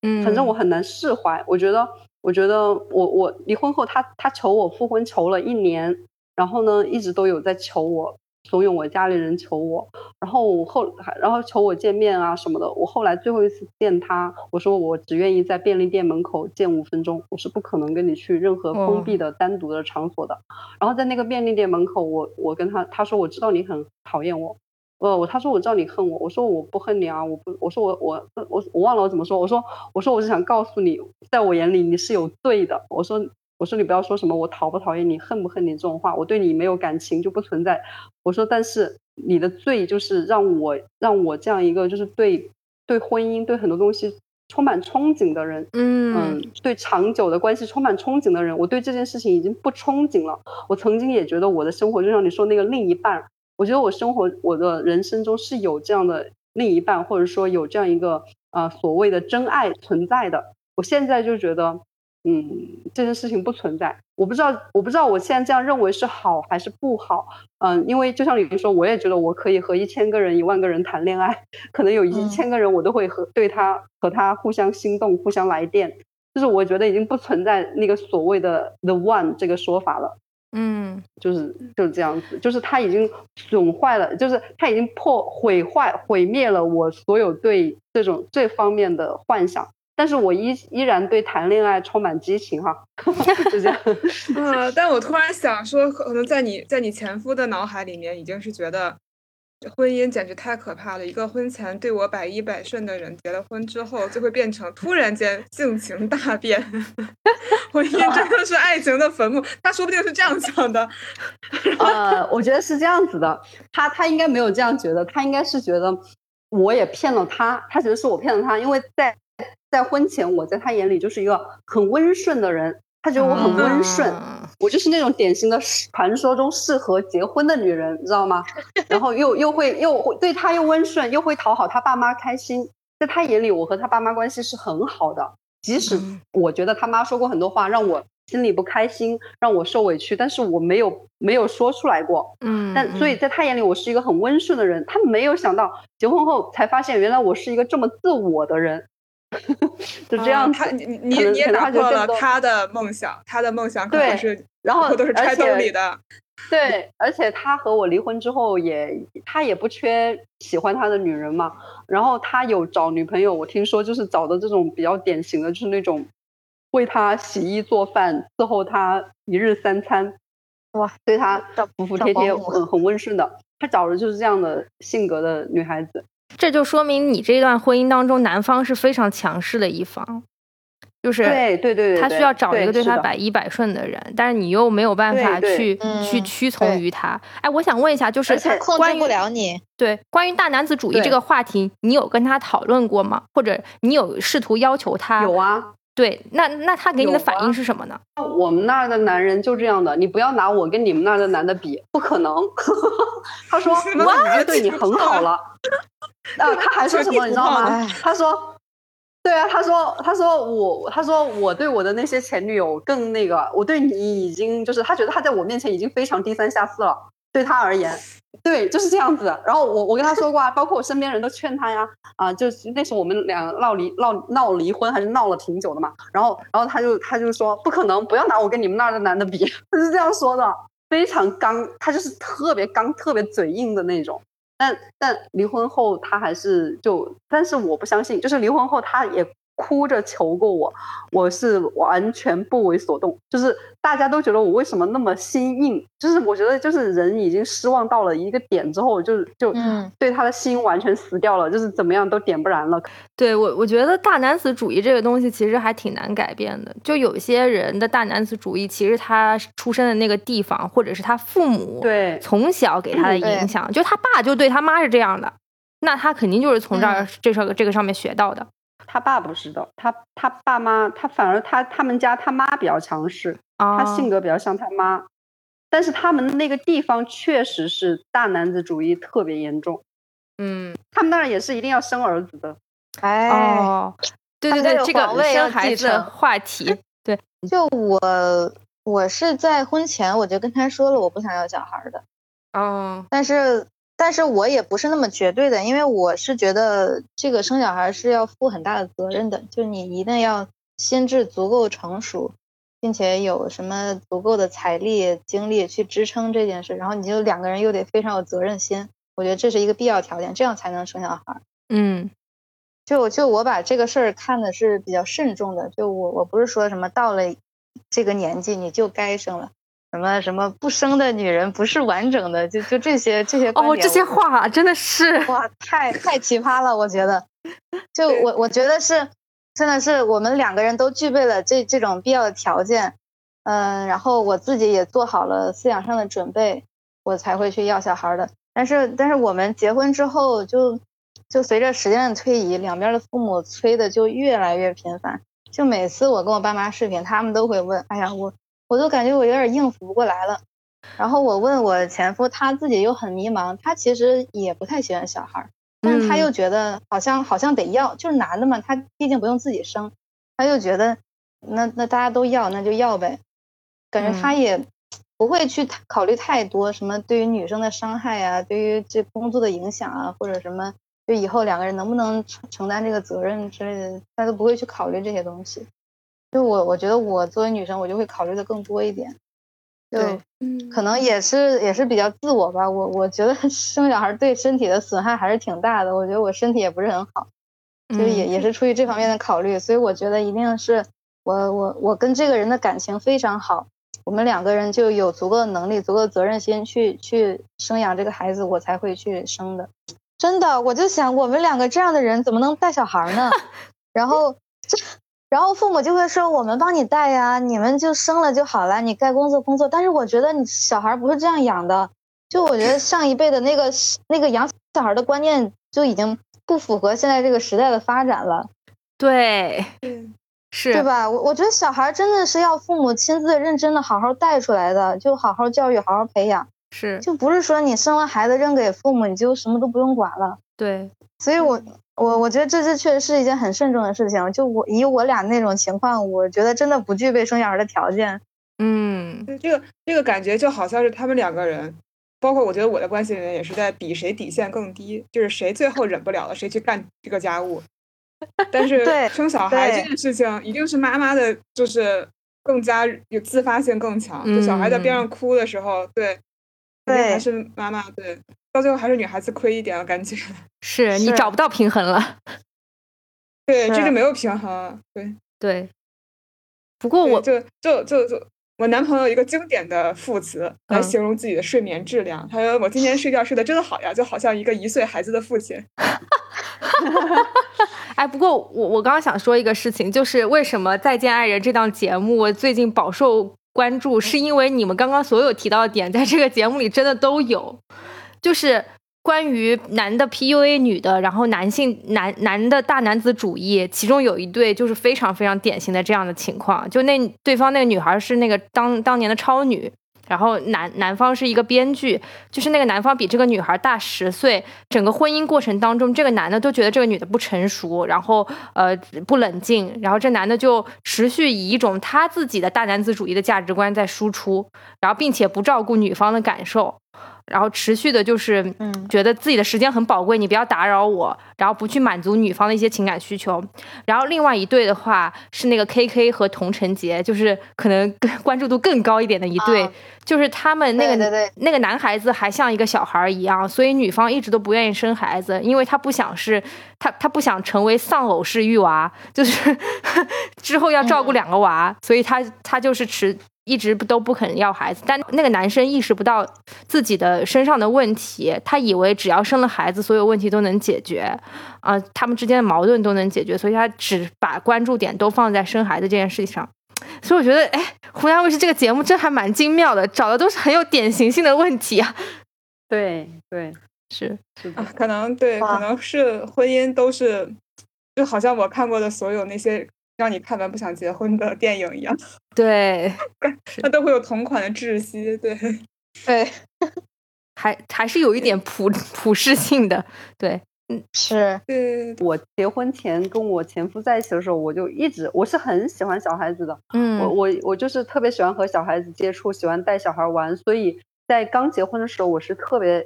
嗯，反正我很难释怀。我觉得。我觉得我我离婚后，他他求我复婚求了一年，然后呢，一直都有在求我，怂恿我家里人求我，然后我后然后求我见面啊什么的。我后来最后一次见他，我说我只愿意在便利店门口见五分钟，我是不可能跟你去任何封闭的单独的场所的。然后在那个便利店门口，我我跟他他说我知道你很讨厌我。呃，我他说我知道你恨我，我说我不恨你啊，我不，我说我我我我忘了我怎么说，我说我说我是想告诉你，在我眼里你是有罪的，我说我说你不要说什么我讨不讨厌你，恨不恨你这种话，我对你没有感情就不存在，我说但是你的罪就是让我让我这样一个就是对对婚姻对很多东西充满憧憬的人，嗯嗯，对长久的关系充满憧憬的人，我对这件事情已经不憧憬了，我曾经也觉得我的生活就像你说那个另一半。我觉得我生活我的人生中是有这样的另一半，或者说有这样一个呃所谓的真爱存在的。我现在就觉得，嗯，这件事情不存在。我不知道，我不知道我现在这样认为是好还是不好。嗯，因为就像你说，我也觉得我可以和一千个人、一万个人谈恋爱，可能有一千个人我都会和对他和他互相心动、互相来电。就是我觉得已经不存在那个所谓的 the one 这个说法了。嗯，就是就是这样子，就是他已经损坏了，就是他已经破毁坏毁灭了我所有对这种这方面的幻想，但是我依依然对谈恋爱充满激情哈，就这样。啊，但我突然想说，可能在你在你前夫的脑海里面，已经是觉得。婚姻简直太可怕了！一个婚前对我百依百顺的人，结了婚之后就会变成突然间性情大变。婚姻真的是爱情的坟墓，他说不定是这样想的。呃，我觉得是这样子的，他他应该没有这样觉得，他应该是觉得我也骗了他，他觉得是我骗了他，因为在在婚前我在他眼里就是一个很温顺的人。他觉得我很温顺，我就是那种典型的传说中适合结婚的女人，你知道吗？然后又又会又会对他又温顺，又会讨好他爸妈开心。在他眼里，我和他爸妈关系是很好的，即使我觉得他妈说过很多话让我心里不开心，让我受委屈，但是我没有没有说出来过。嗯，但所以在他眼里，我是一个很温顺的人。他没有想到结婚后才发现，原来我是一个这么自我的人。就这样，他你你你也打破了他的梦想，他的梦想可能是然后 都是揣兜里的。对，而且他和我离婚之后，也他也不缺喜欢他的女人嘛。然后他有找女朋友，我听说就是找的这种比较典型的，就是那种为他洗衣做饭、伺候他一日三餐，哇，对他服服帖帖、很很温顺的。他找的就是这样的性格的女孩子。这就说明你这段婚姻当中，男方是非常强势的一方，就是对对对，他需要找一个对他百依百顺的人，但是你又没有办法去去屈从于他。哎，我想问一下，就是控制不了你。对，关于大男子主义这个话题，你有跟他讨论过吗？或者你有试图要求他？有啊。对，那那他给你的反应是什么呢？我们那儿的男人就这样的，你不要拿我跟你们那儿的男的比，不可能。他说我已经对你很好了。啊，他还说什么你知道吗？他说，对啊，他说他说我他说我对我的那些前女友更那个，我对你已经就是他觉得他在我面前已经非常低三下四了，对他而言。对，就是这样子。然后我我跟他说过啊，包括我身边人都劝他呀，啊，就是那时候我们俩闹离闹闹离婚，还是闹了挺久的嘛。然后然后他就他就说不可能，不要拿我跟你们那儿的男的比，他是这样说的，非常刚，他就是特别刚、特别嘴硬的那种。但但离婚后他还是就，但是我不相信，就是离婚后他也。哭着求过我，我是完全不为所动。就是大家都觉得我为什么那么心硬？就是我觉得，就是人已经失望到了一个点之后，就就对他的心完全死掉了，就是怎么样都点不燃了。对我，我觉得大男子主义这个东西其实还挺难改变的。就有些人的大男子主义，其实他出生的那个地方，或者是他父母对从小给他的影响，就他爸就对他妈是这样的，那他肯定就是从这儿这上这个上面学到的。他爸不是的，他他爸妈，他反而他他们家他妈比较强势，他性格比较像他妈，但是他们那个地方确实是大男子主义特别严重，嗯，他们那儿也是一定要生儿子的，哎，哦，对对对，这个生孩子话题，对，就我我是在婚前我就跟他说了我不想要小孩的，哦，但是。但是我也不是那么绝对的，因为我是觉得这个生小孩是要负很大的责任的，就你一定要心智足够成熟，并且有什么足够的财力、精力去支撑这件事，然后你就两个人又得非常有责任心，我觉得这是一个必要条件，这样才能生小孩。嗯，就就我把这个事儿看的是比较慎重的，就我我不是说什么到了这个年纪你就该生了。什么什么不生的女人不是完整的，就就这些这些哦，这些话真的是 哇，太太奇葩了，我觉得。就我我觉得是，真的是我们两个人都具备了这这种必要的条件，嗯，然后我自己也做好了思想上的准备，我才会去要小孩的。但是但是我们结婚之后，就就随着时间的推移，两边的父母催的就越来越频繁，就每次我跟我爸妈视频，他们都会问，哎呀我。我都感觉我有点应付不过来了，然后我问我前夫，他自己又很迷茫，他其实也不太喜欢小孩，但是他又觉得好像好像得要，就是男的嘛，他毕竟不用自己生，他就觉得那那大家都要那就要呗，感觉他也不会去考虑太多什么对于女生的伤害啊，对于这工作的影响啊，或者什么就以后两个人能不能承承担这个责任之类的，他都不会去考虑这些东西。就我，我觉得我作为女生，我就会考虑的更多一点，就可能也是也是比较自我吧。我我觉得 生小孩对身体的损害还是挺大的。我觉得我身体也不是很好，就也也是出于这方面的考虑。所以我觉得一定是我我我跟这个人的感情非常好，我们两个人就有足够的能力、足够的责任心去去生养这个孩子，我才会去生的。真的，我就想我们两个这样的人怎么能带小孩呢？然后这。然后父母就会说：“我们帮你带呀，你们就生了就好了，你该工作工作。”但是我觉得你小孩不是这样养的，就我觉得上一辈的那个那个养小孩的观念就已经不符合现在这个时代的发展了。对，是，对吧？我我觉得小孩真的是要父母亲自认真的好好带出来的，就好好教育，好好培养。是，就不是说你生了孩子扔给父母，你就什么都不用管了。对，所以我。我我觉得这这确实是一件很慎重的事情。就我以我俩那种情况，我觉得真的不具备生小孩的条件。嗯，这个这个感觉就好像是他们两个人，包括我觉得我的关系里面也是在比谁底线更低，就是谁最后忍不了了，谁去干这个家务。但是生小孩这件事情，一定是妈妈的，就是更加有自发性更强。就小孩在边上哭的时候，对，对，还是妈妈对。到最后还是女孩子亏一点了，感觉 是你找不到平衡了。对，这就没有平衡。对对。不过我就就就就我男朋友一个经典的副词来形容自己的睡眠质量，他说：“我今天睡觉睡得真的好呀，就好像一个一岁孩子的父亲。”哎，不过我我刚刚想说一个事情，就是为什么《再见爱人》这档节目最近饱受关注，是因为你们刚刚所有提到的点，在这个节目里真的都有。就是关于男的 PUA 女的，然后男性男男的大男子主义，其中有一对就是非常非常典型的这样的情况，就那对方那个女孩是那个当当年的超女，然后男男方是一个编剧，就是那个男方比这个女孩大十岁，整个婚姻过程当中，这个男的都觉得这个女的不成熟，然后呃不冷静，然后这男的就持续以一种他自己的大男子主义的价值观在输出，然后并且不照顾女方的感受。然后持续的就是，嗯，觉得自己的时间很宝贵，你不要打扰我，然后不去满足女方的一些情感需求。然后另外一对的话是那个 K K 和童晨杰，就是可能更关注度更高一点的一对，就是他们那个那个男孩子还像一个小孩一样，所以女方一直都不愿意生孩子，因为他不想是他他不想成为丧偶式育娃，就是 之后要照顾两个娃，所以他他就是持。一直都不肯要孩子，但那个男生意识不到自己的身上的问题，他以为只要生了孩子，所有问题都能解决，啊，他们之间的矛盾都能解决，所以他只把关注点都放在生孩子这件事情上。所以我觉得，哎，湖南卫视这个节目真还蛮精妙的，找的都是很有典型性的问题啊。对对，是是啊，可能对，可能是婚姻都是，就好像我看过的所有那些。让你看完不想结婚的电影一样，对，那都会有同款的窒息，对，对，还还是有一点普普适性的，对，嗯，是，对，我结婚前跟我前夫在一起的时候，我就一直我是很喜欢小孩子的，嗯，我我我就是特别喜欢和小孩子接触，喜欢带小孩玩，所以在刚结婚的时候，我是特别。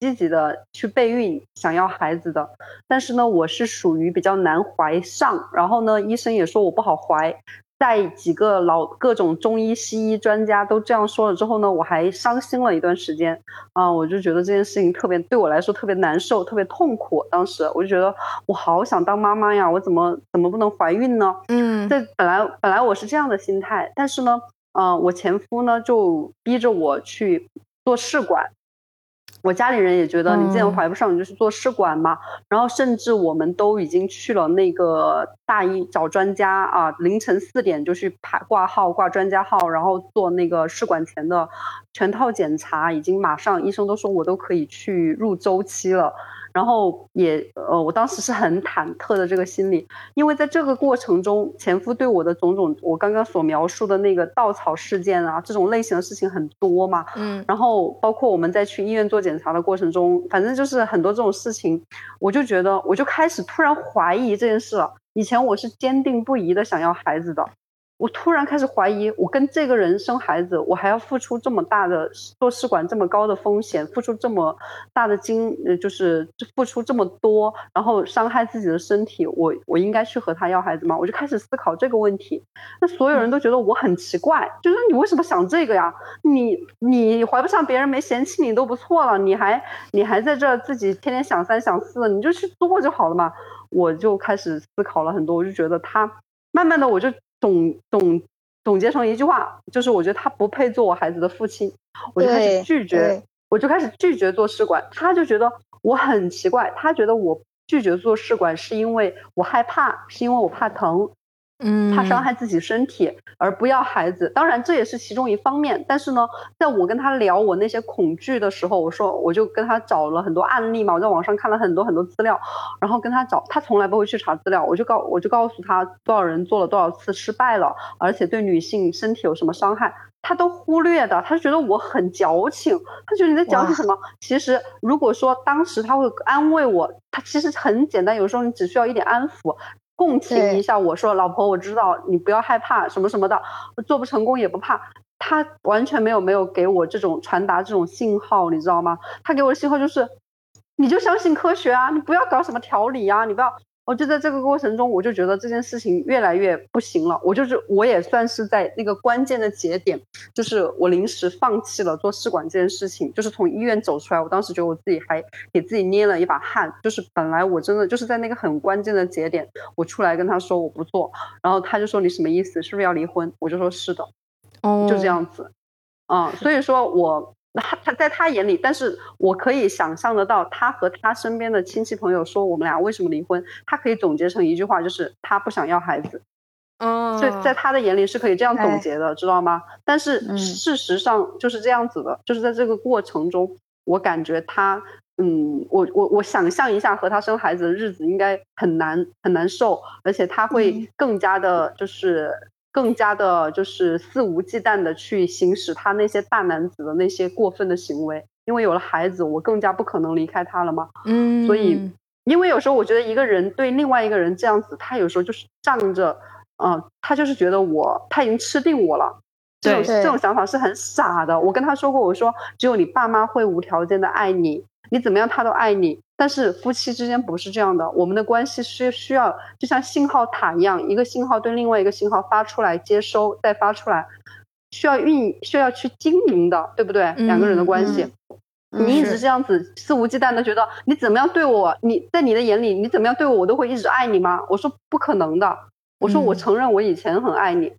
积极的去备孕，想要孩子的，但是呢，我是属于比较难怀上，然后呢，医生也说我不好怀，在几个老各种中医西医专家都这样说了之后呢，我还伤心了一段时间啊，我就觉得这件事情特别对我来说特别难受，特别痛苦。当时我就觉得我好想当妈妈呀，我怎么怎么不能怀孕呢？嗯，这本来本来我是这样的心态，但是呢，嗯，我前夫呢就逼着我去做试管。我家里人也觉得你既然怀不上，你就去做试管嘛。然后甚至我们都已经去了那个大医找专家啊，凌晨四点就去排挂号挂专家号，然后做那个试管前的全套检查，已经马上医生都说我都可以去入周期了。然后也呃，我当时是很忐忑的这个心理，因为在这个过程中，前夫对我的种种，我刚刚所描述的那个稻草事件啊，这种类型的事情很多嘛，嗯，然后包括我们在去医院做检查的过程中，反正就是很多这种事情，我就觉得我就开始突然怀疑这件事了。以前我是坚定不移的想要孩子的。我突然开始怀疑，我跟这个人生孩子，我还要付出这么大的做试管这么高的风险，付出这么大的精，呃，就是付出这么多，然后伤害自己的身体，我我应该去和他要孩子吗？我就开始思考这个问题。那所有人都觉得我很奇怪，就是你为什么想这个呀？你你怀不上，别人没嫌弃你都不错了，你还你还在这自己天天想三想四，你就去做就好了嘛。我就开始思考了很多，我就觉得他慢慢的我就。总总总结成一句话，就是我觉得他不配做我孩子的父亲，我就开始拒绝，我就开始拒绝做试管。他就觉得我很奇怪，他觉得我拒绝做试管是因为我害怕，是因为我怕疼。嗯，怕伤害自己身体而不要孩子，当然这也是其中一方面。但是呢，在我跟他聊我那些恐惧的时候，我说我就跟他找了很多案例嘛，我在网上看了很多很多资料，然后跟他找，他从来不会去查资料，我就告我就告诉他多少人做了多少次失败了，而且对女性身体有什么伤害，他都忽略的，他觉得我很矫情，他觉得你在矫情什么？其实如果说当时他会安慰我，他其实很简单，有时候你只需要一点安抚。共情一下，我说老婆，我知道你不要害怕什么什么的，做不成功也不怕。他完全没有没有给我这种传达这种信号，你知道吗？他给我的信号就是，你就相信科学啊，你不要搞什么调理啊，你不要。我就在这个过程中，我就觉得这件事情越来越不行了。我就是我也算是在那个关键的节点，就是我临时放弃了做试管这件事情，就是从医院走出来。我当时觉得我自己还给自己捏了一把汗，就是本来我真的就是在那个很关键的节点，我出来跟他说我不做，然后他就说你什么意思？是不是要离婚？我就说是的，哦，就这样子，嗯，所以说我。他他在他眼里，但是我可以想象得到，他和他身边的亲戚朋友说我们俩为什么离婚，他可以总结成一句话，就是他不想要孩子。哦，所以在他的眼里是可以这样总结的，知道吗？但是事实上就是这样子的，就是在这个过程中，我感觉他，嗯，我我我想象一下和他生孩子的日子应该很难很难受，而且他会更加的，就是。更加的，就是肆无忌惮的去行使他那些大男子的那些过分的行为，因为有了孩子，我更加不可能离开他了嘛。嗯，所以，因为有时候我觉得一个人对另外一个人这样子，他有时候就是仗着，嗯，他就是觉得我他已经吃定我了，这种这种想法是很傻的。我跟他说过，我说只有你爸妈会无条件的爱你。你怎么样，他都爱你。但是夫妻之间不是这样的，我们的关系是需要就像信号塔一样，一个信号对另外一个信号发出来，接收再发出来，需要运需要去经营的，对不对？两个人的关系，你一直这样子肆无忌惮的觉得你怎么样对我，你在你的眼里你怎么样对我，我都会一直爱你吗？我说不可能的。我说我承认我以前很爱你。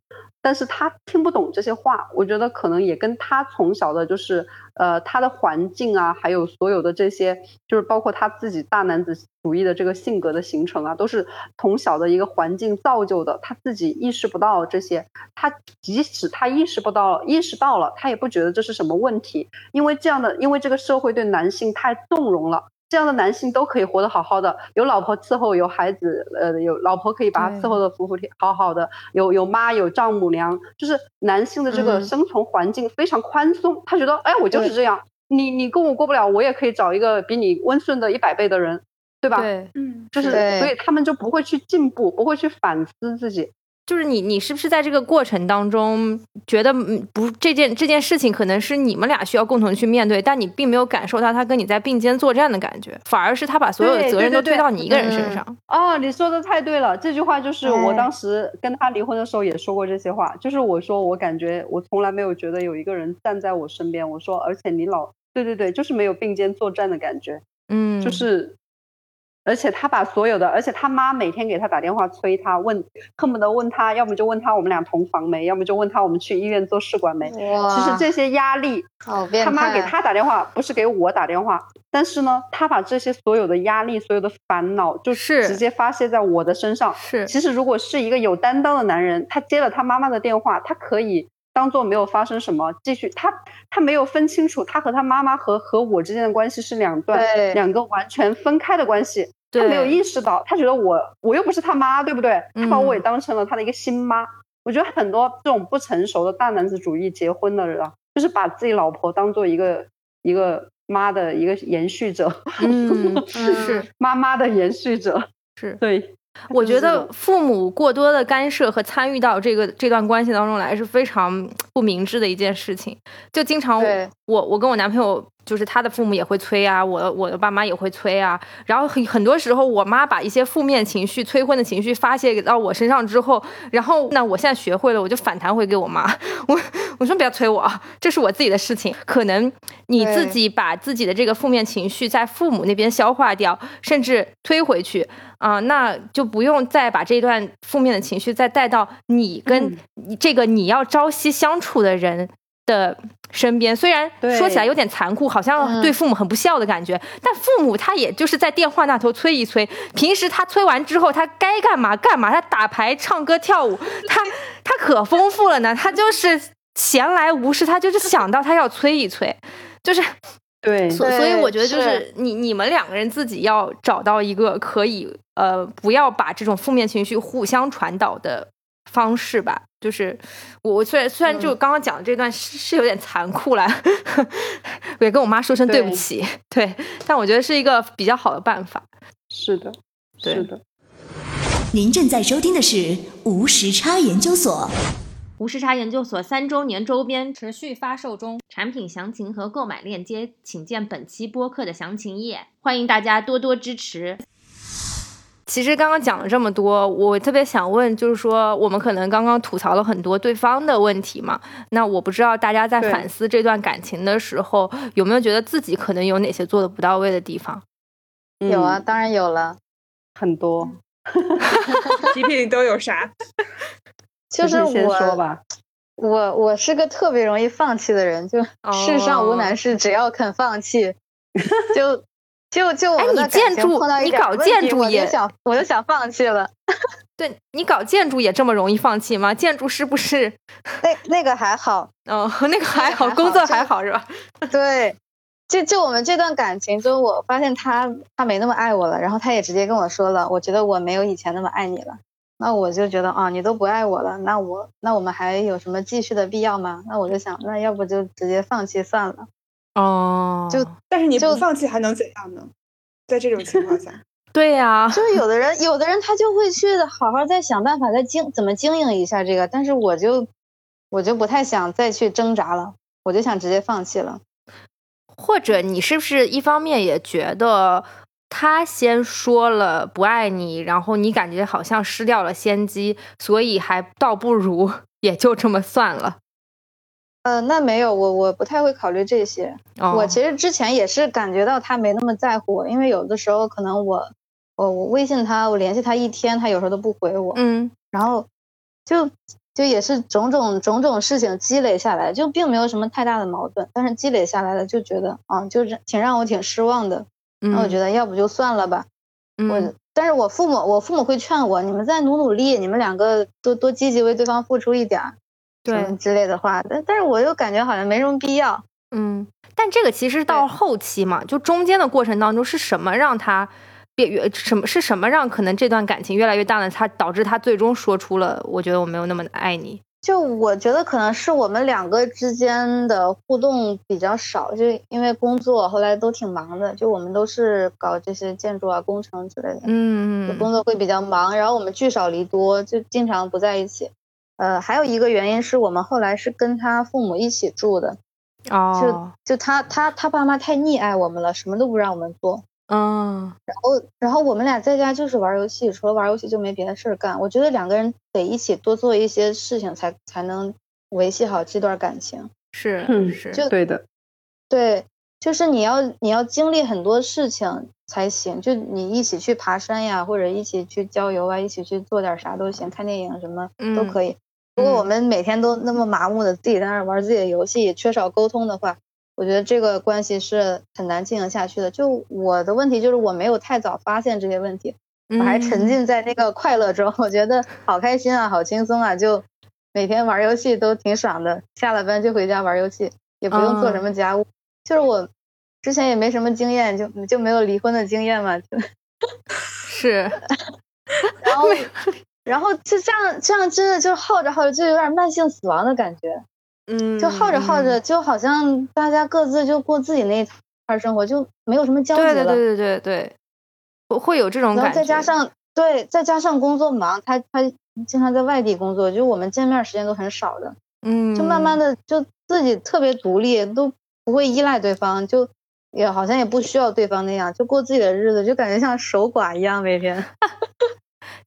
但是他听不懂这些话，我觉得可能也跟他从小的，就是呃他的环境啊，还有所有的这些，就是包括他自己大男子主义的这个性格的形成啊，都是从小的一个环境造就的。他自己意识不到这些，他即使他意识不到，意识到了，他也不觉得这是什么问题，因为这样的，因为这个社会对男性太纵容了。这样的男性都可以活得好好的，有老婆伺候，有孩子，呃，有老婆可以把他伺候的服服帖好好的，有有妈有丈母娘，就是男性的这个生存环境非常宽松，他觉得，哎，我就是这样，你你跟我过不了，我也可以找一个比你温顺的一百倍的人，对吧？对，嗯，就是所以他们就不会去进步，不会去反思自己。就是你，你是不是在这个过程当中觉得不这件这件事情可能是你们俩需要共同去面对，但你并没有感受到他跟你在并肩作战的感觉，反而是他把所有的责任都推到你一个人身上。哦，你说的太对了，这句话就是我当时跟他离婚的时候也说过这些话，就是我说我感觉我从来没有觉得有一个人站在我身边，我说而且你老对对对，就是没有并肩作战的感觉，嗯，就是。而且他把所有的，而且他妈每天给他打电话催他，问恨不得问他，要么就问他我们俩同房没，要么就问他我们去医院做试管没。其实这些压力，他妈给他打电话不是给我打电话，但是呢，他把这些所有的压力、所有的烦恼，就是直接发泄在我的身上。是，其实如果是一个有担当的男人，他接了他妈妈的电话，他可以当做没有发生什么，继续他他没有分清楚他和他妈妈和和我之间的关系是两段，两个完全分开的关系。他没有意识到，他觉得我我又不是他妈，对不对？他把我也当成了他的一个新妈。我觉得很多这种不成熟的大男子主义结婚的人，啊就是把自己老婆当做一个一个妈的一个延续者，是妈妈的延续者，是对。我觉得父母过多的干涉和参与到这个这段关系当中来是非常不明智的一件事情。就经常我我跟我男朋友。就是他的父母也会催啊，我我的爸妈也会催啊。然后很很多时候，我妈把一些负面情绪、催婚的情绪发泄到我身上之后，然后那我现在学会了，我就反弹回给我妈。我我说不要催我，这是我自己的事情。可能你自己把自己的这个负面情绪在父母那边消化掉，甚至推回去啊，那就不用再把这段负面的情绪再带到你跟这个你要朝夕相处的人。的身边，虽然说起来有点残酷，好像对父母很不孝的感觉，但父母他也就是在电话那头催一催，平时他催完之后，他该干嘛干嘛，他打牌、唱歌、跳舞，他他可丰富了呢。他就是闲来无事，他就是想到他要催一催，就是对，所所以我觉得就是你你们两个人自己要找到一个可以呃不要把这种负面情绪互相传导的。方式吧，就是我虽然虽然就刚刚讲的这段是是有点残酷了，我也跟我妈说声对不起，对，但我觉得是一个比较好的办法。是的，是的。您正在收听的是无时差研究所。无时差研究所三周年周边持续发售中，产品详情和购买链接请见本期播客的详情页，欢迎大家多多支持。其实刚刚讲了这么多，我特别想问，就是说我们可能刚刚吐槽了很多对方的问题嘛？那我不知道大家在反思这段感情的时候，有没有觉得自己可能有哪些做的不到位的地方？有啊，当然有了，很多。皮 皮，你都有啥？就是我，我我是个特别容易放弃的人，就世上无难事，只要肯放弃，就。就就哎你建筑，你搞建筑也想，我就想放弃了。对你搞建筑也这么容易放弃吗？建筑师不是？那那个还好，哦，那个还好，工作还好是吧？对，就就我们这段感情，就我发现他他没那么爱我了，然后他也直接跟我说了，我觉得我没有以前那么爱你了。那我就觉得啊，你都不爱我了，那我那我们还有什么继续的必要吗？那我就想，那要不就直接放弃算了。哦，就但是你不放弃还能怎样呢？在这种情况下，对呀，就是有的人，有的人他就会去好好再想办法再经怎么经营一下这个，但是我就我就不太想再去挣扎了，我就想直接放弃了。或者你是不是一方面也觉得他先说了不爱你，然后你感觉好像失掉了先机，所以还倒不如 也就这么算了。呃，那没有，我我不太会考虑这些。我其实之前也是感觉到他没那么在乎我，因为有的时候可能我我我微信他，我联系他一天，他有时候都不回我。嗯，然后就就也是种种种种事情积累下来，就并没有什么太大的矛盾，但是积累下来了，就觉得啊，就是挺让我挺失望的。那我觉得要不就算了吧。我但是我父母我父母会劝我，你们再努努力，你们两个多多积极为对方付出一点。对之类的话，但但是我又感觉好像没什么必要。嗯，但这个其实到后期嘛，就中间的过程当中是什么让他变越什么是什么让可能这段感情越来越淡了，他导致他最终说出了我觉得我没有那么爱你。就我觉得可能是我们两个之间的互动比较少，就因为工作后来都挺忙的，就我们都是搞这些建筑啊、工程之类的，嗯就工作会比较忙，然后我们聚少离多，就经常不在一起。呃，还有一个原因是我们后来是跟他父母一起住的，哦，就就他他他爸妈太溺爱我们了，什么都不让我们做。嗯然后，然后我们俩在家就是玩游戏，除了玩游戏就没别的事儿干。我觉得两个人得一起多做一些事情才，才能维系好这段感情。是嗯是，就对的，对，就是你要你要经历很多事情才行。就你一起去爬山呀，或者一起去郊游啊，一起去做点啥都行，看电影什么都嗯可以。如果我嗯。们每天都那么麻木的自己在那儿玩自己的游戏，缺少沟通的话，我觉得这个关系是很难进行下去的。就我的问题就是我没有太早发现这些问题，我还沉嗯。浸在那个快乐中，我觉得好开心啊，好轻松啊，就每天玩游戏都挺爽的，下了班就回家玩游戏，也不用做哦。什么家务。就是我之前也没什么经验，就就没有离婚的经验嘛，就 是，然后 然后就这样这样真的就耗着耗着就有点慢性死亡的感觉。嗯，就耗着耗着，就好像大家各自就过自己那一块生活，就没有什么交集了。对对对对对对，会会有这种感觉，然后再加上对，再加上工作忙，他他经常在外地工作，就我们见面时间都很少的，嗯，就慢慢的就自己特别独立，都不会依赖对方，就也好像也不需要对方那样，就过自己的日子，就感觉像守寡一样每天。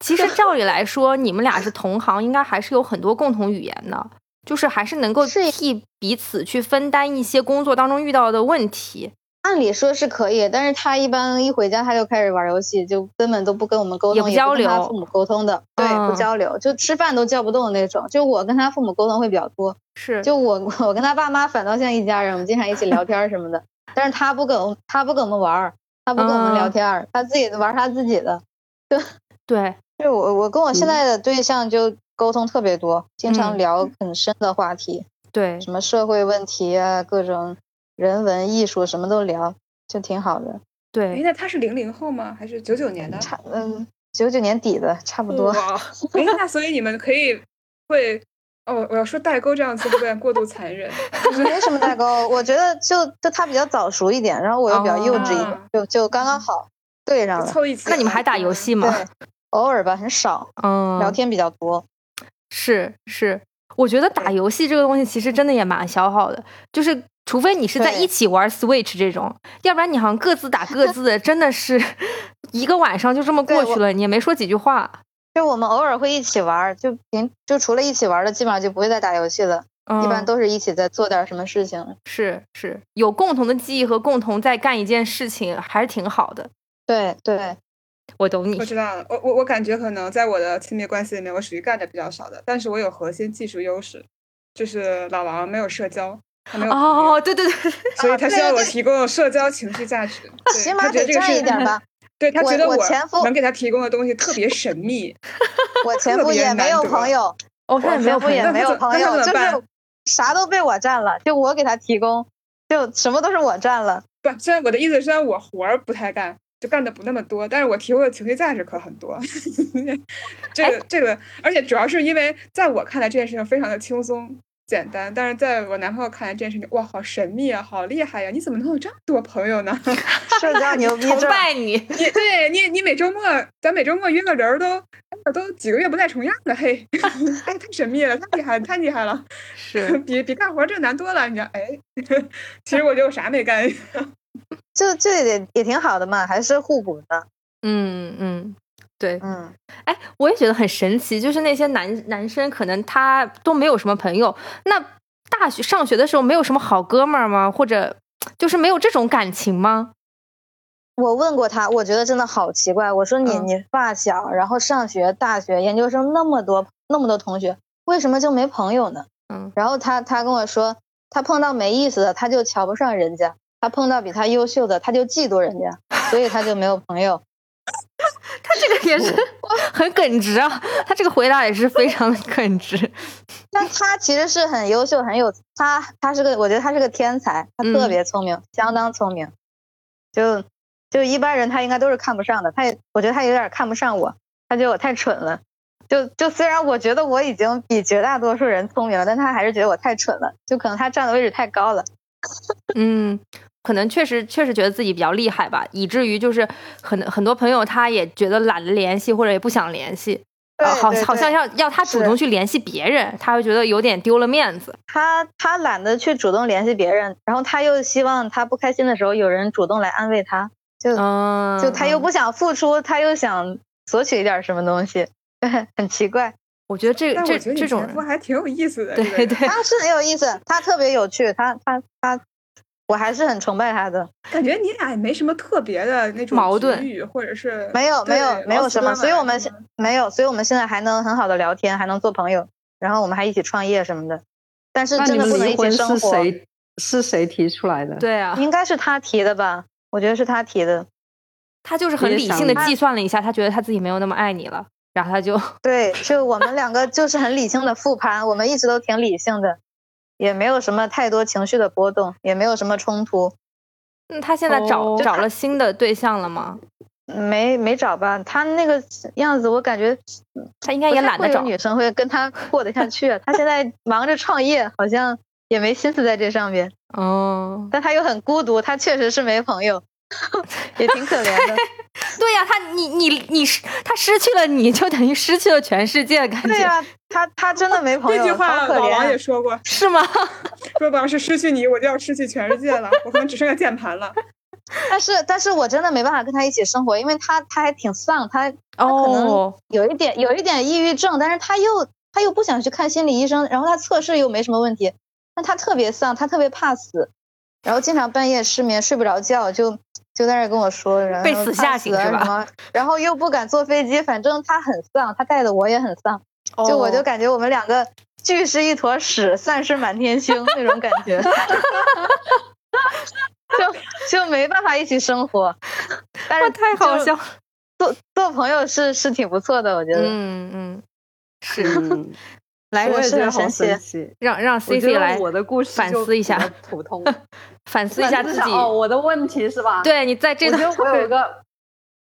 其实照理来说，你们俩是同行，应该还是有很多共同语言的，就是还是能够替彼此去分担一些工作当中遇到的问题。按理说是可以，但是他一般一回家他就开始玩游戏，就根本都不跟我们沟通，也不交跟他流父母沟通的，对，嗯不交流，就吃饭都叫不动的那种。就我跟他父母沟通会比较多，是，就我 我跟他爸妈反倒像一家人，我们经常一起聊天什么的。但是他不跟我他不跟我们玩，他不跟我们聊嗯天儿，他自己玩他自己的。对，就我我跟我现嗯在的对象就沟通特别多，经常嗯聊很深的话题，对，什么社会问题啊，各种人文艺术什么都聊，就挺好的。哎，对，那他是零零后吗？还是九九年的？差嗯九九年底的差不多。哇，哎，那所以你们可以会哦，我要说代沟这样子会不会过度残忍？没什么代沟，我觉得就就他比较早熟一点，然后我又比较幼稚一点，哦就就刚刚好对上了。凑一起。那你们还打游戏吗？对，偶尔吧，很少，嗯，聊天比较多。是是，我觉得打游戏这个东西其实真的也蛮消耗的，就是除非你是在一起玩 Switch 这种，要不然你好像各自打各自的，真的是一个晚上就这么过去了，你也没说几句话。就我们偶尔会一起玩，就平就除了一起玩儿的，基本上就不会再打游戏了，嗯、一般都是一起在做点什么事情。是是有共同的记忆和共同在干一件事情，还是挺好的。对对，我懂你我，知道了，我我我感觉可能在我的亲密关系里面，我属于干的比较少的，但是我有核心技术优势，就是老王没有社交，他没有哦，对对对，所以他需要我提供社交情绪价值。对起码得他觉得这一点吧。对他觉得我前夫能给他提供的东西特别神秘，我 前夫也没有朋友，我也没有朋友前夫也没有朋友，就是啥都被我占了，就我给他提供，就什么都是我占了。不，虽然我的意思，虽然我活儿不太干，就干的不那么多，但是我提供的情绪价值可很多。这个这个，而且主要是因为在我看来这件事情非常的轻松简单，但是在我男朋友看来这件事情，哇，好神秘啊，好厉害呀、你怎么能有这么多朋友呢？社交牛逼崇，拜你。你对你你每周末咱每周末约个人儿都哎都几个月不带重样的，嘿，哎，太神秘了，太厉害，太厉害了，是，比比干活儿这难多了，你知道？哎，其实我就啥没干。就这也也挺好的嘛，还是互补的。嗯嗯，对，嗯，哎，我也觉得很神奇，就是那些男男生可能他都没有什么朋友，那大学上学的时候没有什么好哥们儿吗？或者就是没有这种感情吗？我问过他，我觉得真的好奇怪。我说你嗯你发小，然后上学、大学、研究生那么多那么多同学，为什么就没朋友呢？嗯，然后他他跟我说，他碰到没意思的，他就瞧不上人家；他碰到比他优秀的，他就嫉妒人家，所以他就没有朋友。他这个也是很耿直啊，他这个回答也是非常的耿直。但他其实是很优秀，很有他他是个，我觉得他是个天才，他特嗯别聪明，相当聪明。就就一般人他应该都是看不上的，他也我觉得他有点看不上我，他觉得我太蠢了。就就虽然我觉得我已经比绝大多数人聪明了，但他还是觉得我太蠢了，就可能他站的位置太高了。嗯，可能确实确实觉得自己比较厉害吧，以至于就是很很多朋友他也觉得懒得联系或者也不想联系，对好好像要要他主动去联系别人，他会觉得有点丢了面子。他他懒得去主动联系别人，然后他又希望他不开心的时候有人主动来安慰他，就、嗯，就他又不想付出，他又想索取一点什么东西，很奇怪。我觉得这这这种前夫还挺有意思的。对对，他是很有意思，他特别有趣，他他他，我还是很崇拜他的。感觉你俩也没什么特别的那种矛盾或者是没有没有没有什么，所以我们现没有，所以我们现在还能很好的聊天，还能做朋友，然后我们还一起创业什么的。但是真的不能一们离婚是起生活，谁是谁提出来的？对啊，应该是他提的吧？我觉得是他提的。他就是很理性的计算了一下，他觉得他自己没有那么爱你了，然后他就对，就我们两个就是很理性的复盘，我们一直都挺理性的，也没有什么太多情绪的波动，也没有什么冲突，嗯，他现在找、哦找了新的对象了吗？没没找吧？他那个样子，我感觉他应该也懒得找。女生会跟他过得下去。他现在忙着创业，好像也没心思在这上面，哦，但他又很孤独，他确实是没朋友，也挺可怜的。对呀、他你你你失他失去了你就等于失去了全世界，感觉、对呀、他他真的没朋友，这句话可老王也。说过，是吗？说我要是失去你，我就要失去全世界了，我可能只剩下键盘了。但是但是我真的没办法跟他一起生活，因为他他还挺丧，他他可能哦，有一点有一点抑郁症，但是他又他又不想去看心理医生，然后他测试又没什么问题，但他特别丧，他特别怕死，然后经常半夜失眠睡不着觉，就就在那跟我说，然后被死怕吓醒是么，然后又不敢坐飞机，反正他很丧，他带的我也很丧，就我就哦感觉我们两个聚是一坨屎，散是满天星那种感觉。就就没办法一起生活，但是太好笑。做做朋友是是挺不错的，我觉得。嗯嗯，是嗯，来我觉得好神神奇。让让 C 觉 C 得来我的故事反就思一下普通，反思一下自己。哦，我的问题是吧？对你在这我觉得我有一个，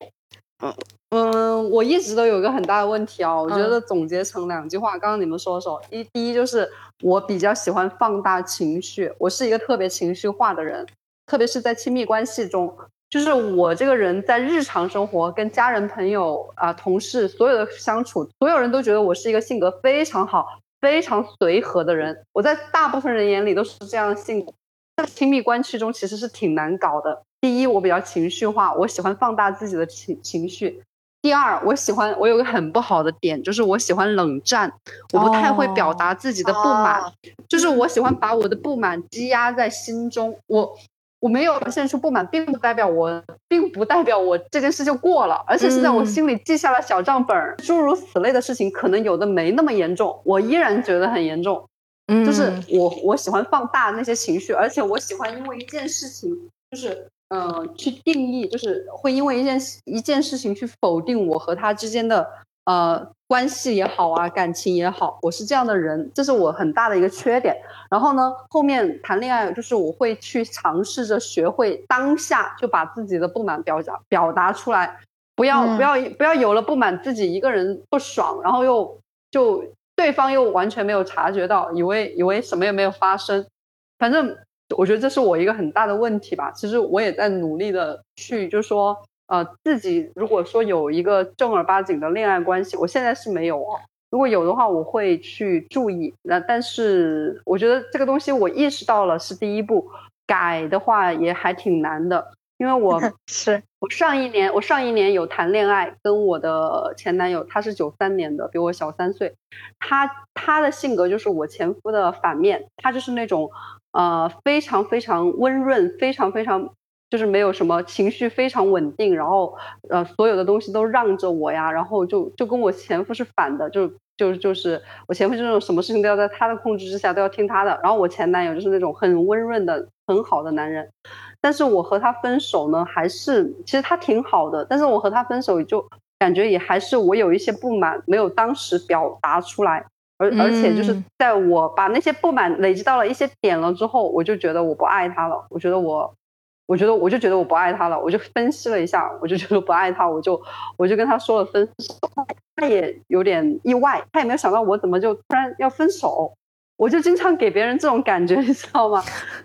嗯嗯，我一直都有一个很大的问题啊。我觉嗯得总结成两句话，刚刚你们说的时候，一第一就是我比较喜欢放大情绪，我是一个特别情绪化的人，特别是在亲密关系中。就是我这个人在日常生活、跟家人、朋友啊、同事所有的相处，所有人都觉得我是一个性格非常好、非常随和的人。我在大部分人眼里都是这样的性格，在亲密关系中其实是挺难搞的。第一，我比较情绪化，我喜欢放大自己的情情绪。第二，我喜欢我有个很不好的点，就是我喜欢冷战，我不太会表达自己的不满，哦就是我喜欢把我的不满积压在心中。我我没有表现出不满，并不代表我，并不代表我这件事就过了，而且是在我嗯心里记下了小账本儿。诸如此类的事情，可能有的没那么严重，我依然觉得很严重。嗯就是我我喜欢放大那些情绪，而且我喜欢因为一件事情，就是嗯、呃去定义，就是会因为一件一件事情去否定我和他之间的呃关系也好啊，感情也好，我是这样的人，这是我很大的一个缺点。然后呢，后面谈恋爱就是我会去尝试着学会当下就把自己的不满表达表达出来，不要、嗯不要不要有了不满自己一个人不爽，然后又就对方又完全没有察觉到，以为以为什么也没有发生。反正我觉得这是我一个很大的问题吧。其实我也在努力的去，就是说呃自己如果说有一个正儿八经的恋爱关系，我现在是没有哦。如果有的话，我会去注意。那但是我觉得这个东西我意识到了是第一步，改的话也还挺难的，因为我 是我上一年，我上一年有谈恋爱，跟我的前男友，他是九三年的，比我小三岁。他他的性格就是我前夫的反面，他就是那种呃非常非常温润，非常非常就是没有什么情绪，非常稳定，然后呃所有的东西都让着我呀，然后就就跟我前夫是反的，就就就是我前夫就是那种什么事情都要在他的控制之下，都要听他的。然后我前男友就是那种很温润的、很好的男人。但是我和他分手呢，还是其实他挺好的，但是我和他分手就感觉也还是我有一些不满没有当时表达出来，而而且就是嗯在我把那些不满累积到了一些点了之后，我就觉得我不爱他了，我觉得我。我觉得我就觉得我不爱他了，我就分析了一下，我就觉得不爱他，我就我就跟他说了分手。他也有点意外，他也没有想到我怎么就突然要分手。我就经常给别人这种感觉，你知道吗？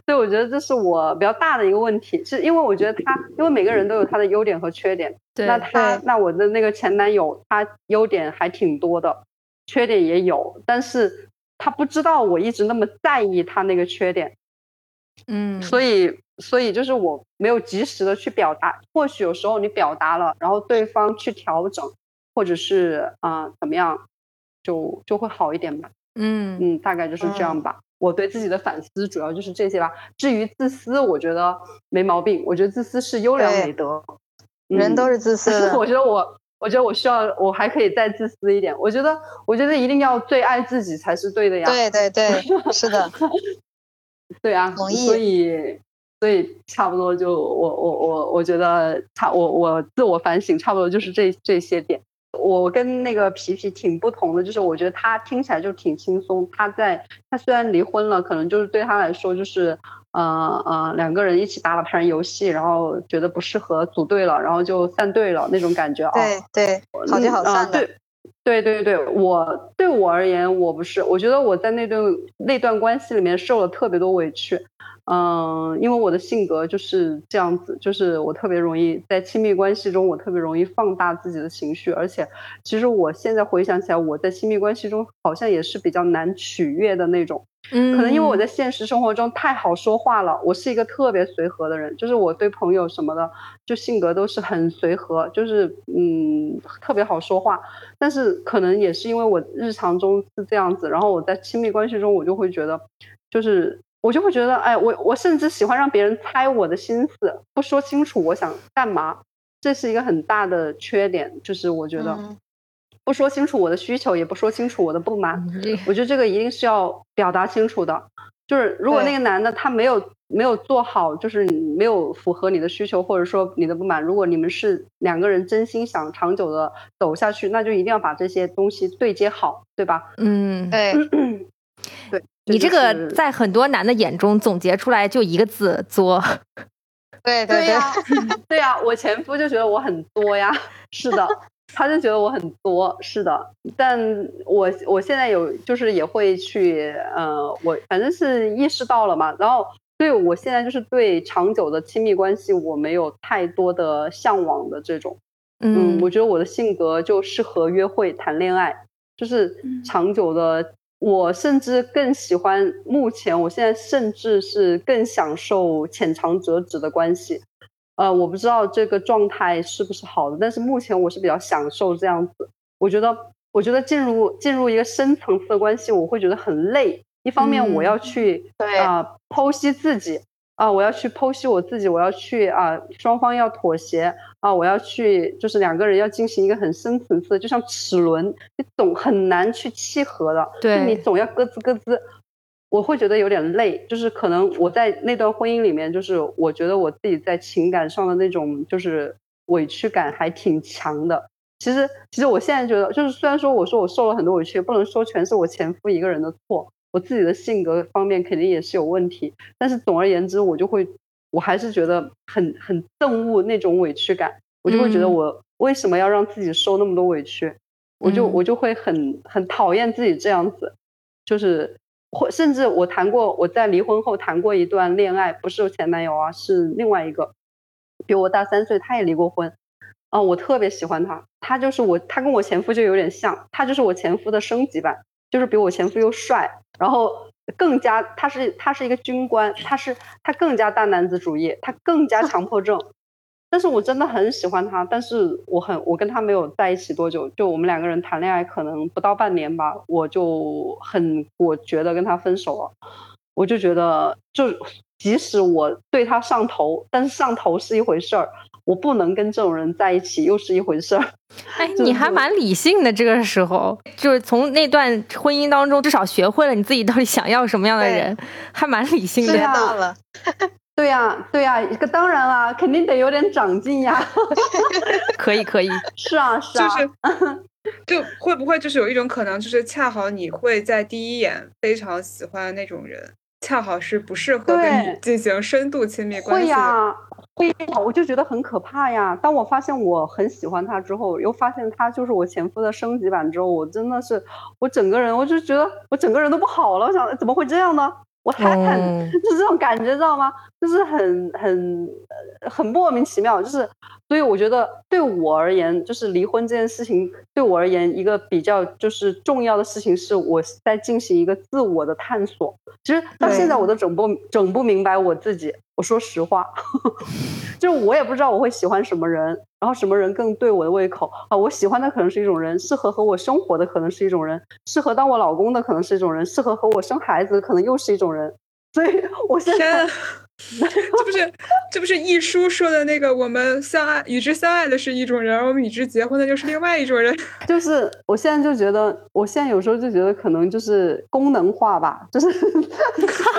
所以我觉得这是我比较大的一个问题，是因为我觉得他，因为每个人都有他的优点和缺点。那他，那我的那个前男友，他优点还挺多的，缺点也有，但是他不知道我一直那么在意他那个缺点。嗯，所以，所以就是我没有及时的去表达。或许有时候你表达了，然后对方去调整，或者是啊怎么样，就就会好一点吧。嗯嗯，大概就是这样吧。我对自己的反思主要就是这些吧。至于自私，我觉得没毛病。我觉得自私是优良美德。人都是自私的。我觉得我，我觉得我需要，我还可以再自私一点。我觉得，我觉得一定要最爱自己才是对的呀。对对对，是的。对啊，同意。所以，所以差不多就我我我我觉得差我我自我反省差不多就是这这些点。我跟那个皮皮挺不同的，就是我觉得他听起来就挺轻松。他在他虽然离婚了，可能就是对他来说就是，呃呃，两个人一起打了盘游戏，然后觉得不适合组队了，然后就散队了那种感觉啊。对对，好聚好散的。对对对对，我对我而言，我不是，我觉得我在那段那段关系里面受了特别多委屈。嗯，因为我的性格就是这样子，就是我特别容易在亲密关系中，我特别容易放大自己的情绪，而且其实我现在回想起来，我在亲密关系中好像也是比较难取悦的那种。嗯，可能因为我在现实生活中太好说话了，我是一个特别随和的人，就是我对朋友什么的，就性格都是很随和，就是嗯特别好说话。但是可能也是因为我日常中是这样子，然后我在亲密关系中，我就会觉得，就是。我就会觉得，哎，我我甚至喜欢让别人猜我的心思，不说清楚我想干嘛，这是一个很大的缺点。就是我觉得，不说清楚我的需求，也不说清楚我的不满，我觉得这个一定是要表达清楚的。就是如果那个男的他没有没有做好，就是没有符合你的需求，或者说你的不满，如果你们是两个人真心想长久的走下去，那就一定要把这些东西对接好，对吧？嗯，对，对。你这个在很多男的眼中总结出来就一个字作，对对对，对呀，我前夫就觉得我很作呀，是的，他就觉得我很作，是的，但我我现在有就是也会去，呃，我反正是意识到了嘛，然后对我现在就是对长久的亲密关系我没有太多的向往的这种，嗯，我觉得我的性格就适合约会谈恋爱，就是长久的。我甚至更喜欢目前，我现在甚至是更享受浅尝辄止的关系。呃，我不知道这个状态是不是好的，但是目前我是比较享受这样子。我觉得，我觉得进入进入一个深层次的关系，我会觉得很累。一方面，我要去啊剖析自己。啊，我要去剖析我自己，我要去啊，双方要妥协啊，我要去，就是两个人要进行一个很深层次，就像齿轮，你总很难去契合的，对，你总要咯吱咯吱，我会觉得有点累，就是可能我在那段婚姻里面，就是我觉得我自己在情感上的那种就是委屈感还挺强的。其实，其实我现在觉得，就是虽然说我说我受了很多委屈，不能说全是我前夫一个人的错。我自己的性格方面肯定也是有问题，但是总而言之，我就会，我还是觉得很很憎恶那种委屈感，我就会觉得我为什么要让自己受那么多委屈，我就我就会很很讨厌自己这样子，就是或甚至我谈过我在离婚后谈过一段恋爱，不是前男友啊，是另外一个，比我大三岁，他也离过婚，啊，我特别喜欢他，他就是我，他跟我前夫就有点像，他就是我前夫的升级版，就是比我前夫又帅。然后更加，他是他是一个军官，他是他更加大男子主义，他更加强迫症。但是我真的很喜欢他，但是我很我跟他没有在一起多久，就我们两个人谈恋爱可能不到半年吧，我就很我觉得跟他分手了。我就觉得，就即使我对他上头，但是上头是一回事儿。我不能跟这种人在一起，又是一回事儿。哎，你还蛮理性的，这个时候就是从那段婚姻当中，至少学会了你自己到底想要什么样的人，还蛮理性的。学到了，对呀，对呀，这个当然啦，肯定得有点长进呀。可以，可以，是啊，是啊。就是，就会不会就是有一种可能，就是恰好你会在第一眼非常喜欢那种人。恰好是不适合跟你进行深度亲密关系。会呀，会呀，我就觉得很可怕呀。当我发现我很喜欢他之后，又发现他就是我前夫的升级版之后，我真的是我整个人，我就觉得我整个人都不好了。我想怎么会这样呢？我很很 就是这种感觉，知道吗？就是很很很莫名其妙。就是所以我觉得对我而言，就是离婚这件事情对我而言一个比较就是重要的事情，是我在进行一个自我的探索。其实到现在我都整不整不明白我自己。我说实话，就是我也不知道我会喜欢什么人，然后什么人更对我的胃口啊？我喜欢的可能是一种人，适合和我生活的可能是一种人，适合当我老公的可能是一种人，适合和我生孩子的可能又是一种人。所以我现在。这不是这不是一书说的那个，我们相爱与之相爱的是一种人，而我们与之结婚的就是另外一种人。就是我现在就觉得，我现在有时候就觉得可能就是功能化吧，就是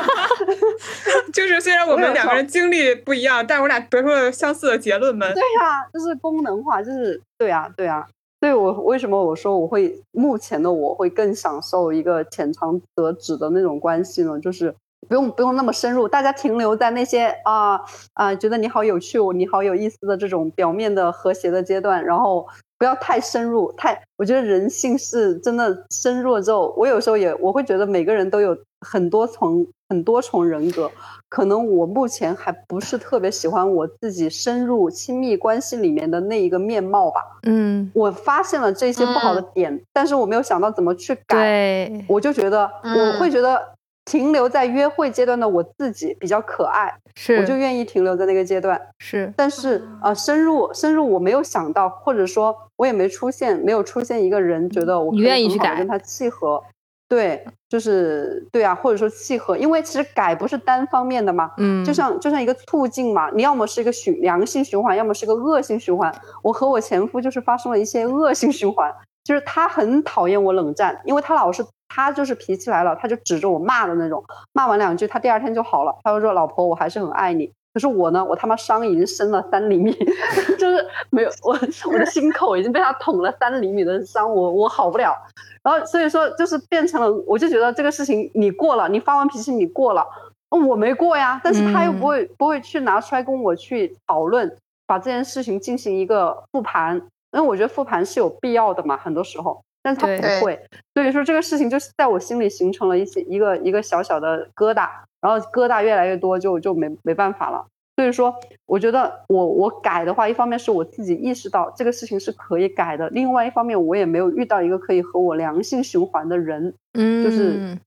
就是虽然我们两个人经历不一样，但是我俩得出了相似的结论们。对呀，就是功能化，就是对呀，对呀。所以我为什么我说我会目前的我会更享受一个浅尝辄止的那种关系呢？就是。不用不用那么深入，大家停留在那些啊啊，觉得你好有趣，你好有意思的这种表面的和谐的阶段，然后不要太深入。太，我觉得人性是真的深入之后，我有时候也我会觉得每个人都有很多重很多重人格，可能我目前还不是特别喜欢我自己深入亲密关系里面的那一个面貌吧。嗯，我发现了这些不好的点，但是我没有想到怎么去改，我就觉得我会觉得。停留在约会阶段的我自己比较可爱，是我就愿意停留在那个阶段。是，但是呃，深入深入，我没有想到，或者说我也没出现，没有出现一个人觉得我愿意去改跟他契合。对，就是对啊，或者说契合，因为其实改不是单方面的嘛，嗯，就像就像一个促进嘛，你要么是一个循良性循环，要么是个恶性循环。我和我前夫就是发生了一些恶性循环，就是他很讨厌我冷战，因为他老是。他就是脾气来了，他就指着我骂的那种，骂完两句，他第二天就好了。他就说：“老婆，我还是很爱你。”可是我呢，我他妈伤已经深了三厘米，就是没有我我的心口已经被他捅了三厘米的伤，我我好不了。然后所以说，就是变成了，我就觉得这个事情你过了，你发完脾气你过了，我没过呀。但是他又不会不会去拿出来跟我去讨论，把这件事情进行一个复盘，因为我觉得复盘是有必要的嘛，很多时候。但是他不会，所以说这个事情就是在我心里形成了一些一个一个小小的疙瘩，然后疙瘩越来越多，就就没没办法了。所以说，我觉得我我改的话，一方面是我自己意识到这个事情是可以改的，另外一方面我也没有遇到一个可以和我良性循环的人，嗯，就是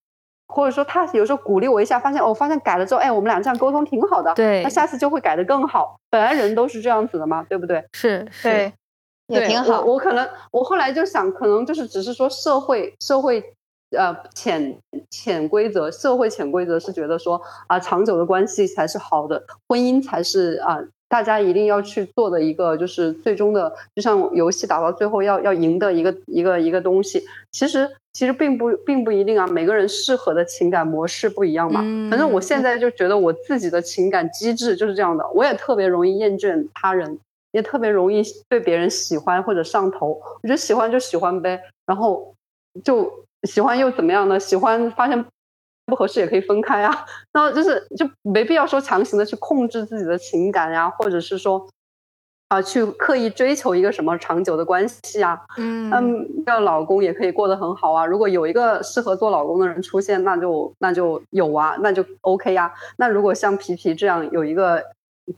或者说他有时候鼓励我一下，发现哦，发现改了之后，哎，我们俩这样沟通挺好的，对，那下次就会改得更好。本来人都是这样子的嘛，对不对？是，对。也挺好。我可能我后来就想，可能就是只是说社会社会呃潜潜规则，社会潜规则是觉得说啊，长久的关系才是好的，婚姻才是啊，大家一定要去做的一个就是最终的，就像游戏打到最后要要赢的一个一个一个东西。其实其实并不并不一定啊，每个人适合的情感模式不一样嘛。反正我现在就觉得我自己的情感机制就是这样的，我也特别容易厌倦他人。也特别容易对别人喜欢或者上头，我觉得喜欢就喜欢呗，然后就喜欢又怎么样呢？喜欢发现不合适也可以分开啊，那就是就没必要说强行的去控制自己的情感呀，或者是说啊去刻意追求一个什么长久的关系啊。嗯嗯，要老公也可以过得很好啊。如果有一个适合做老公的人出现，那就那就有啊，那就 OK 呀。那如果像皮皮这样有一个。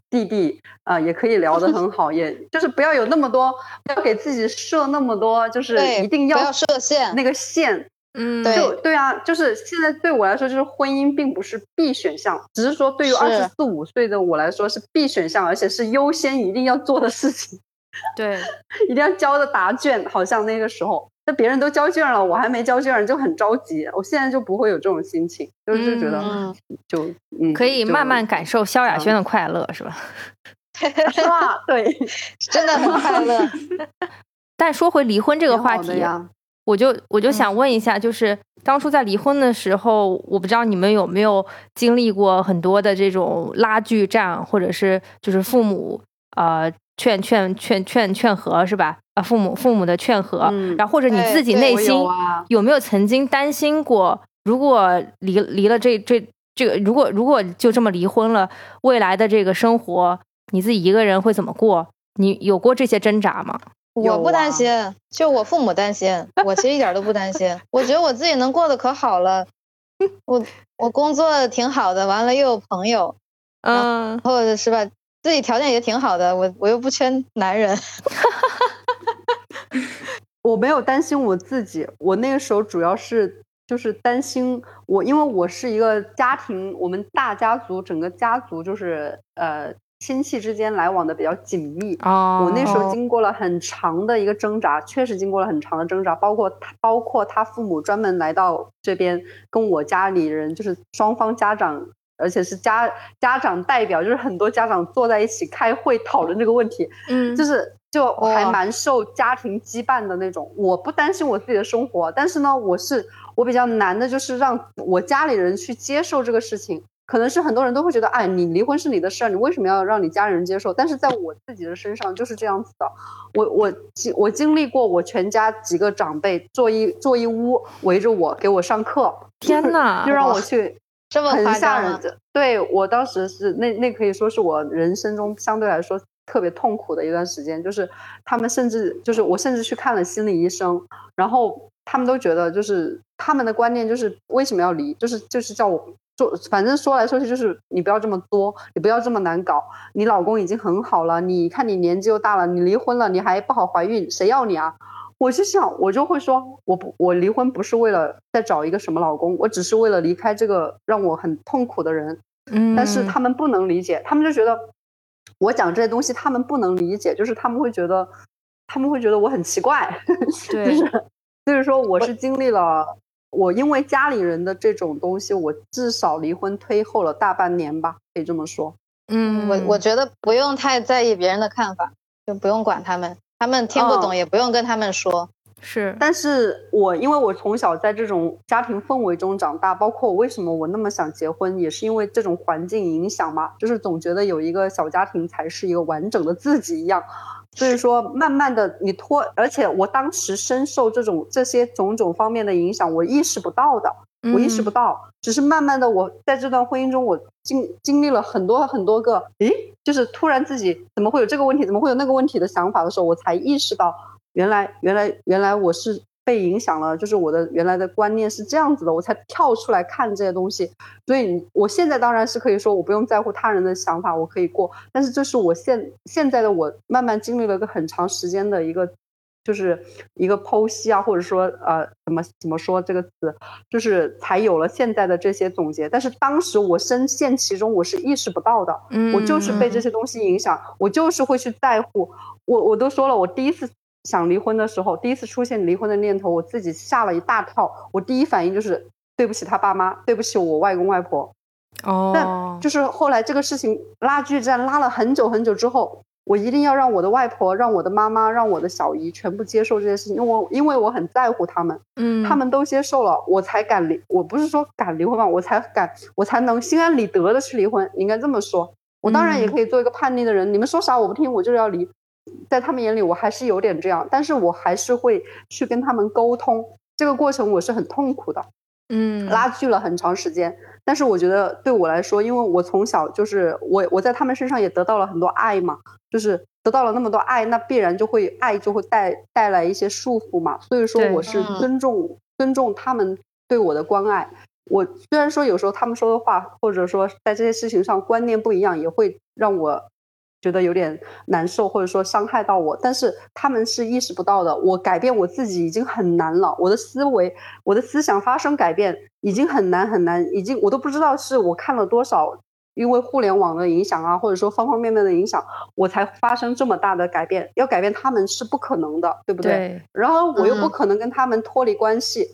弟弟啊，也可以聊得很好，也就是不要有那么多，不要给自己设那么多，就是一定要设限那个线。嗯，对对啊，就是现在对我来说，就是婚姻并不是必选项，只是说对于二十四五岁的我来说是必选项，而且是优先一定要做的事情。对，一定要交的答卷，好像那个时候。那别人都交卷了，我还没交卷，就很着急。我现在就不会有这种心情，就是觉得就嗯，可以慢慢感受萧亚轩的快乐，是吧？是吧？对，真的很快乐。但说回离婚这个话题，我就我就想问一下，就是当初在离婚的时候，我不知道你们有没有经历过很多的这种拉锯战，或者是就是父母呃。劝劝劝劝劝和是吧？啊，父母父母的劝和，然后或者你自己内心有没有曾经担心过，如果离离了这这这个如果如果就这么离婚了，未来的这个生活，你自己一个人会怎么过？你有过这些挣扎吗？我不担心，就我父母担心，我其实一点都不担心。我觉得我自己能过得可好了，我我工作挺好的，完了又有朋友，嗯，然后是吧？自己条件也挺好的，我我又不缺男人。我没有担心我自己，我那个时候主要是就是担心我，因为我是一个家庭，我们大家族整个家族就是呃亲戚之间来往的比较紧密。哦，我那时候经过了很长的一个挣扎，确实经过了很长的挣扎，包括他，包括他父母专门来到这边跟我家里人，就是双方家长。而且是家家长代表，就是很多家长坐在一起开会讨论这个问题，嗯，就是就还蛮受家庭羁绊的那种。我不担心我自己的生活，但是呢，我是我比较难的，就是让我家里人去接受这个事情。可能是很多人都会觉得，哎，你离婚是你的事儿，你为什么要让你家人接受？但是在我自己的身上就是这样子的。我我经我经历过，我全家几个长辈坐一坐一屋围着我给我上课，天呐，就让我去。这么很吓人的，对我当时是那那可以说是我人生中相对来说特别痛苦的一段时间，就是他们甚至就是我甚至去看了心理医生，然后他们都觉得就是他们的观念就是为什么要离，就是就是叫我做，反正说来说去就是你不要这么作，你不要这么难搞，你老公已经很好了，你看你年纪又大了，你离婚了你还不好怀孕，谁要你啊？我就想，我就会说，我不，我离婚不是为了再找一个什么老公，我只是为了离开这个让我很痛苦的人。嗯，但是他们不能理解，他们就觉得我讲这些东西，他们不能理解，就是他们会觉得，他们会觉得我很奇怪。对，就是说，我是经历了，我因为家里人的这种东西，我至少离婚推后了大半年吧，可以这么说。嗯，我我觉得不用太在意别人的看法，就不用管他们。他们听不懂，也不用跟他们说。是，但是我因为我从小在这种家庭氛围中长大，包括我为什么我那么想结婚，也是因为这种环境影响嘛，就是总觉得有一个小家庭才是一个完整的自己一样。所以说，慢慢的你拖，而且我当时深受这种这些种种方面的影响，我意识不到的，我意识不到，只是慢慢的我在这段婚姻中，我经经历了很多很多个，诶。就是突然自己怎么会有这个问题，怎么会有那个问题的想法的时候，我才意识到，原来原来原来我是被影响了，就是我的原来的观念是这样子的，我才跳出来看这些东西。所以我现在当然是可以说，我不用在乎他人的想法，我可以过。但是这是我现现在的我慢慢经历了一个很长时间的一个。就是一个剖析啊，或者说呃，怎么怎么说这个词，就是才有了现在的这些总结。但是当时我深陷其中，我是意识不到的。嗯，我就是被这些东西影响，我就是会去在乎。我我都说了，我第一次想离婚的时候，第一次出现离婚的念头，我自己吓了一大跳。我第一反应就是对不起他爸妈，对不起我外公外婆。哦，但就是后来这个事情拉锯战拉了很久很久之后。我一定要让我的外婆、让我的妈妈、让我的小姨全部接受这件事情，因为我因为我很在乎他们，嗯，他们都接受了，我才敢离。我不是说敢离婚吧，我才敢，我才能心安理得的去离婚。应该这么说，我当然也可以做一个叛逆的人，你们说啥我不听，我就是要离。在他们眼里，我还是有点这样，但是我还是会去跟他们沟通。这个过程我是很痛苦的，嗯，拉锯了很长时间。但是我觉得对我来说，因为我从小就是我我在他们身上也得到了很多爱嘛，就是得到了那么多爱，那必然就会爱就会带带来一些束缚嘛。所以说我是尊重尊重他们对我的关爱。我虽然说有时候他们说的话，或者说在这些事情上观念不一样，也会让我。觉得有点难受，或者说伤害到我，但是他们是意识不到的。我改变我自己已经很难了，我的思维、我的思想发生改变已经很难很难，已经我都不知道是我看了多少，因为互联网的影响啊，或者说方方面面的影响，我才发生这么大的改变。要改变他们是不可能的，对不对？然后我又不可能跟他们脱离关系，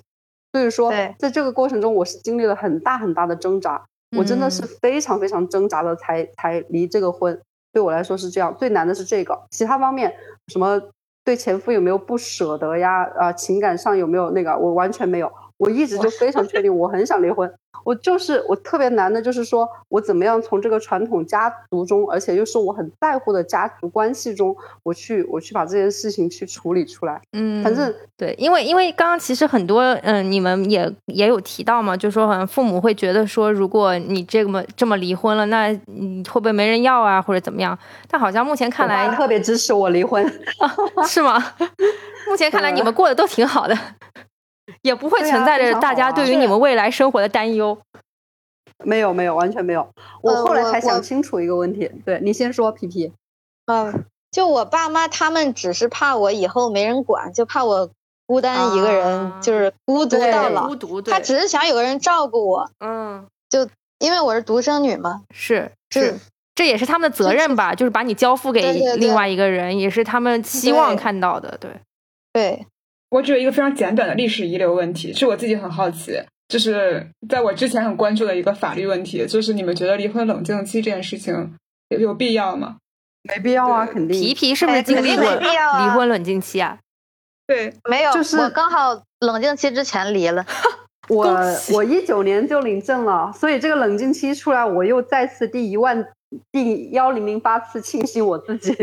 所以说在这个过程中，我是经历了很大很大的挣扎，我真的是非常非常挣扎的才才离这个婚。对我来说是这样，最难的是这个。其他方面，什么对前夫有没有不舍得呀？啊，情感上有没有那个？我完全没有。我一直就非常确定，我很想离婚。我就是我特别难的，就是说我怎么样从这个传统家族中，而且又是我很在乎的家族关系中，我去我去把这件事情去处理出来。嗯，反正对，因为因为刚刚其实很多嗯，你们也也有提到嘛，就说好像父母会觉得说，如果你这么这么离婚了，那你会不会没人要啊，或者怎么样？但好像目前看来特别支持我离婚，是吗？目前看来你们过得都挺好的。也不会存在着大家对于你们未来生活的担忧。没有没有，完全没有。我后来才想清楚一个问题。对你先说，皮皮。嗯，就我爸妈他们只是怕我以后没人管，就怕我孤单一个人，就是孤独到老。孤独。他只是想有个人照顾我。嗯。就因为我是独生女嘛。是是，这也是他们的责任吧？就是把你交付给另外一个人，也是他们希望看到的。对。对。我只有一个非常简短的历史遗留问题，是我自己很好奇，就是在我之前很关注的一个法律问题，就是你们觉得离婚冷静期这件事情有有必要吗？没必要啊，肯定。皮皮是不是经历过离婚冷静期啊？对，没有，就是我刚好冷静期之前离了。我我一九年就领证了，所以这个冷静期出来，我又再次第一万第幺零零八次庆幸我自己。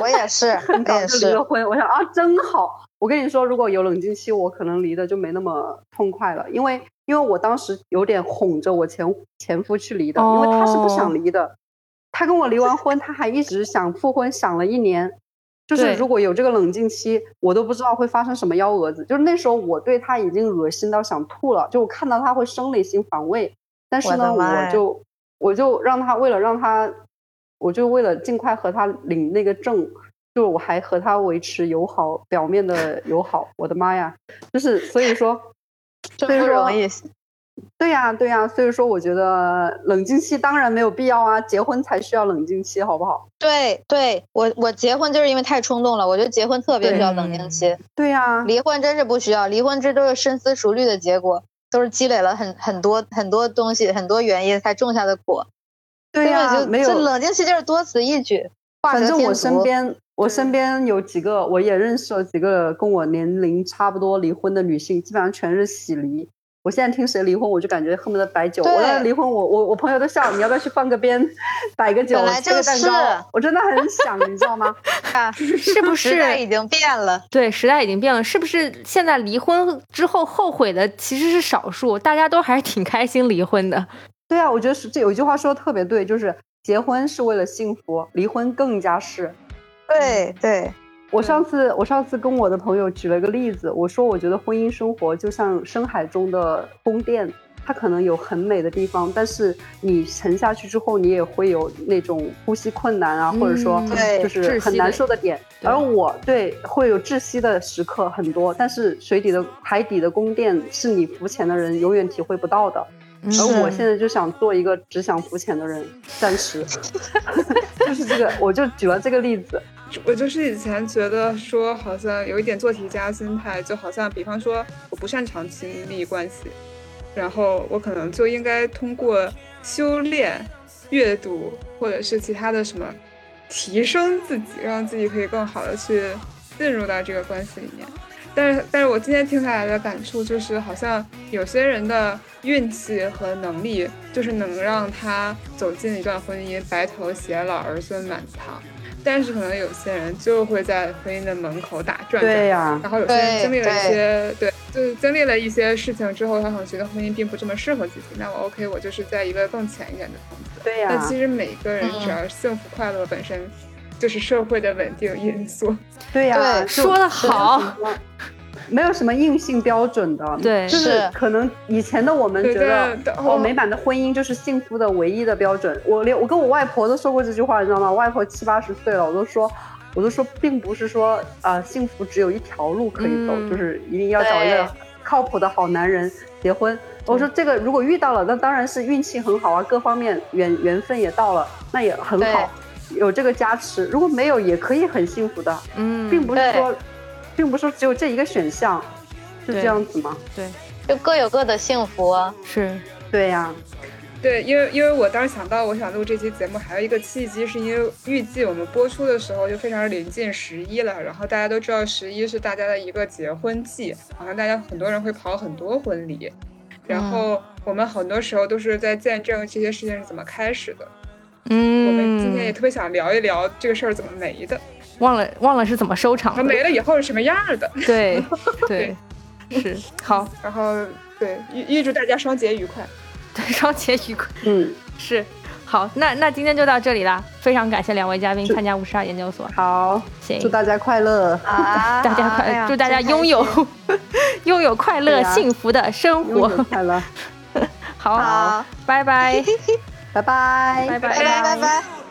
我也是，很早就离了婚。我想啊，真好。我跟你说，如果有冷静期，我可能离的就没那么痛快了，因为因为我当时有点哄着我前前夫去离的，因为他是不想离的，他跟我离完婚，他还一直想复婚，想了一年，就是如果有这个冷静期，我都不知道会发生什么幺蛾子。就是那时候我对他已经恶心到想吐了，就我看到他会生理性反胃，但是呢，我就我就让他为了让他，我就为了尽快和他领那个证。就我还和他维持友好，表面的友好。我的妈呀，就是所以说，所以说，对呀，对呀，所以说，我觉得冷静期当然没有必要啊，结婚才需要冷静期，好不好？对，对我我结婚就是因为太冲动了，我觉得结婚特别需要冷静期。对呀，离婚真是不需要，离婚这都是深思熟虑的结果，都是积累了很很多很多东西，很多原因才种下的果。对呀，没有冷静期就是多此一举。反正我身边。我身边有几个，我也认识了几个跟我年龄差不多离婚的女性，基本上全是喜离。我现在听谁离婚，我就感觉恨不得摆酒。我要离婚，我我我朋友都笑，你要不要去放个鞭，摆个酒，切个蛋糕？我真的很想，你知道吗？是不 是？时代已经变了。对，时代已经变了。是不是现在离婚之后后悔的其实是少数？大家都还是挺开心离婚的。对啊，我觉得是这有一句话说的特别对，就是结婚是为了幸福，离婚更加是。对对，我上次我上次跟我的朋友举了个例子，我说我觉得婚姻生活就像深海中的宫殿，它可能有很美的地方，但是你沉下去之后，你也会有那种呼吸困难啊，或者说就是很难受的点。而我对会有窒息的时刻很多，但是水底的海底的宫殿是你浮潜的人永远体会不到的。而我现在就想做一个只想浮潜的人，暂时，就是这个，我就举了这个例子。我就是以前觉得说，好像有一点做题家心态，就好像比方说我不擅长亲密关系，然后我可能就应该通过修炼、阅读或者是其他的什么，提升自己，让自己可以更好的去进入到这个关系里面。但是，但是我今天听下来的感触就是，好像有些人的运气和能力，就是能让他走进一段婚姻，白头偕老，儿孙满堂。但是，可能有些人就会在婚姻的门口打转。对呀。然后有些人经历了一些，对，就是经历了一些事情之后，他可能觉得婚姻并不这么适合自己。那我 OK，我就是在一个更浅一点的层次。对呀。但其实每个人只要幸福快乐本身。就是社会的稳定因素，对呀，说的好，没有什么硬性标准的，对，就是可能以前的我们觉得，哦，美满的婚姻就是幸福的唯一的标准。我连我跟我外婆都说过这句话，你知道吗？外婆七八十岁了，我都说，我都说，并不是说啊，幸福只有一条路可以走，就是一定要找一个靠谱的好男人结婚。我说这个如果遇到了，那当然是运气很好啊，各方面缘缘分也到了，那也很好。有这个加持，如果没有也可以很幸福的，嗯，并不是说，并不是说只有这一个选项，是这样子吗？对，就各有各的幸福，是，对呀，对，因为因为我当时想到我想录这期节目，还有一个契机，是因为预计我们播出的时候就非常临近十一了，然后大家都知道十一是大家的一个结婚季，好像大家很多人会跑很多婚礼。然后我们很多时候都是在见证这些事情是怎么开始的。嗯，我们今天也特别想聊一聊这个事儿怎么没的，忘了忘了是怎么收场它的。没了以后是什么样的。对 对，是好，然后对，预预祝大家双节愉快。对，双节愉快。嗯，是好，那那今天就到这里啦，非常感谢两位嘉宾参加五十二研究所，好，行。祝，大家快乐。啊，大家快，祝大家拥有 拥有快乐啊。幸福的生活。快乐，好，好，拜拜，拜拜，拜拜。拜拜拜拜。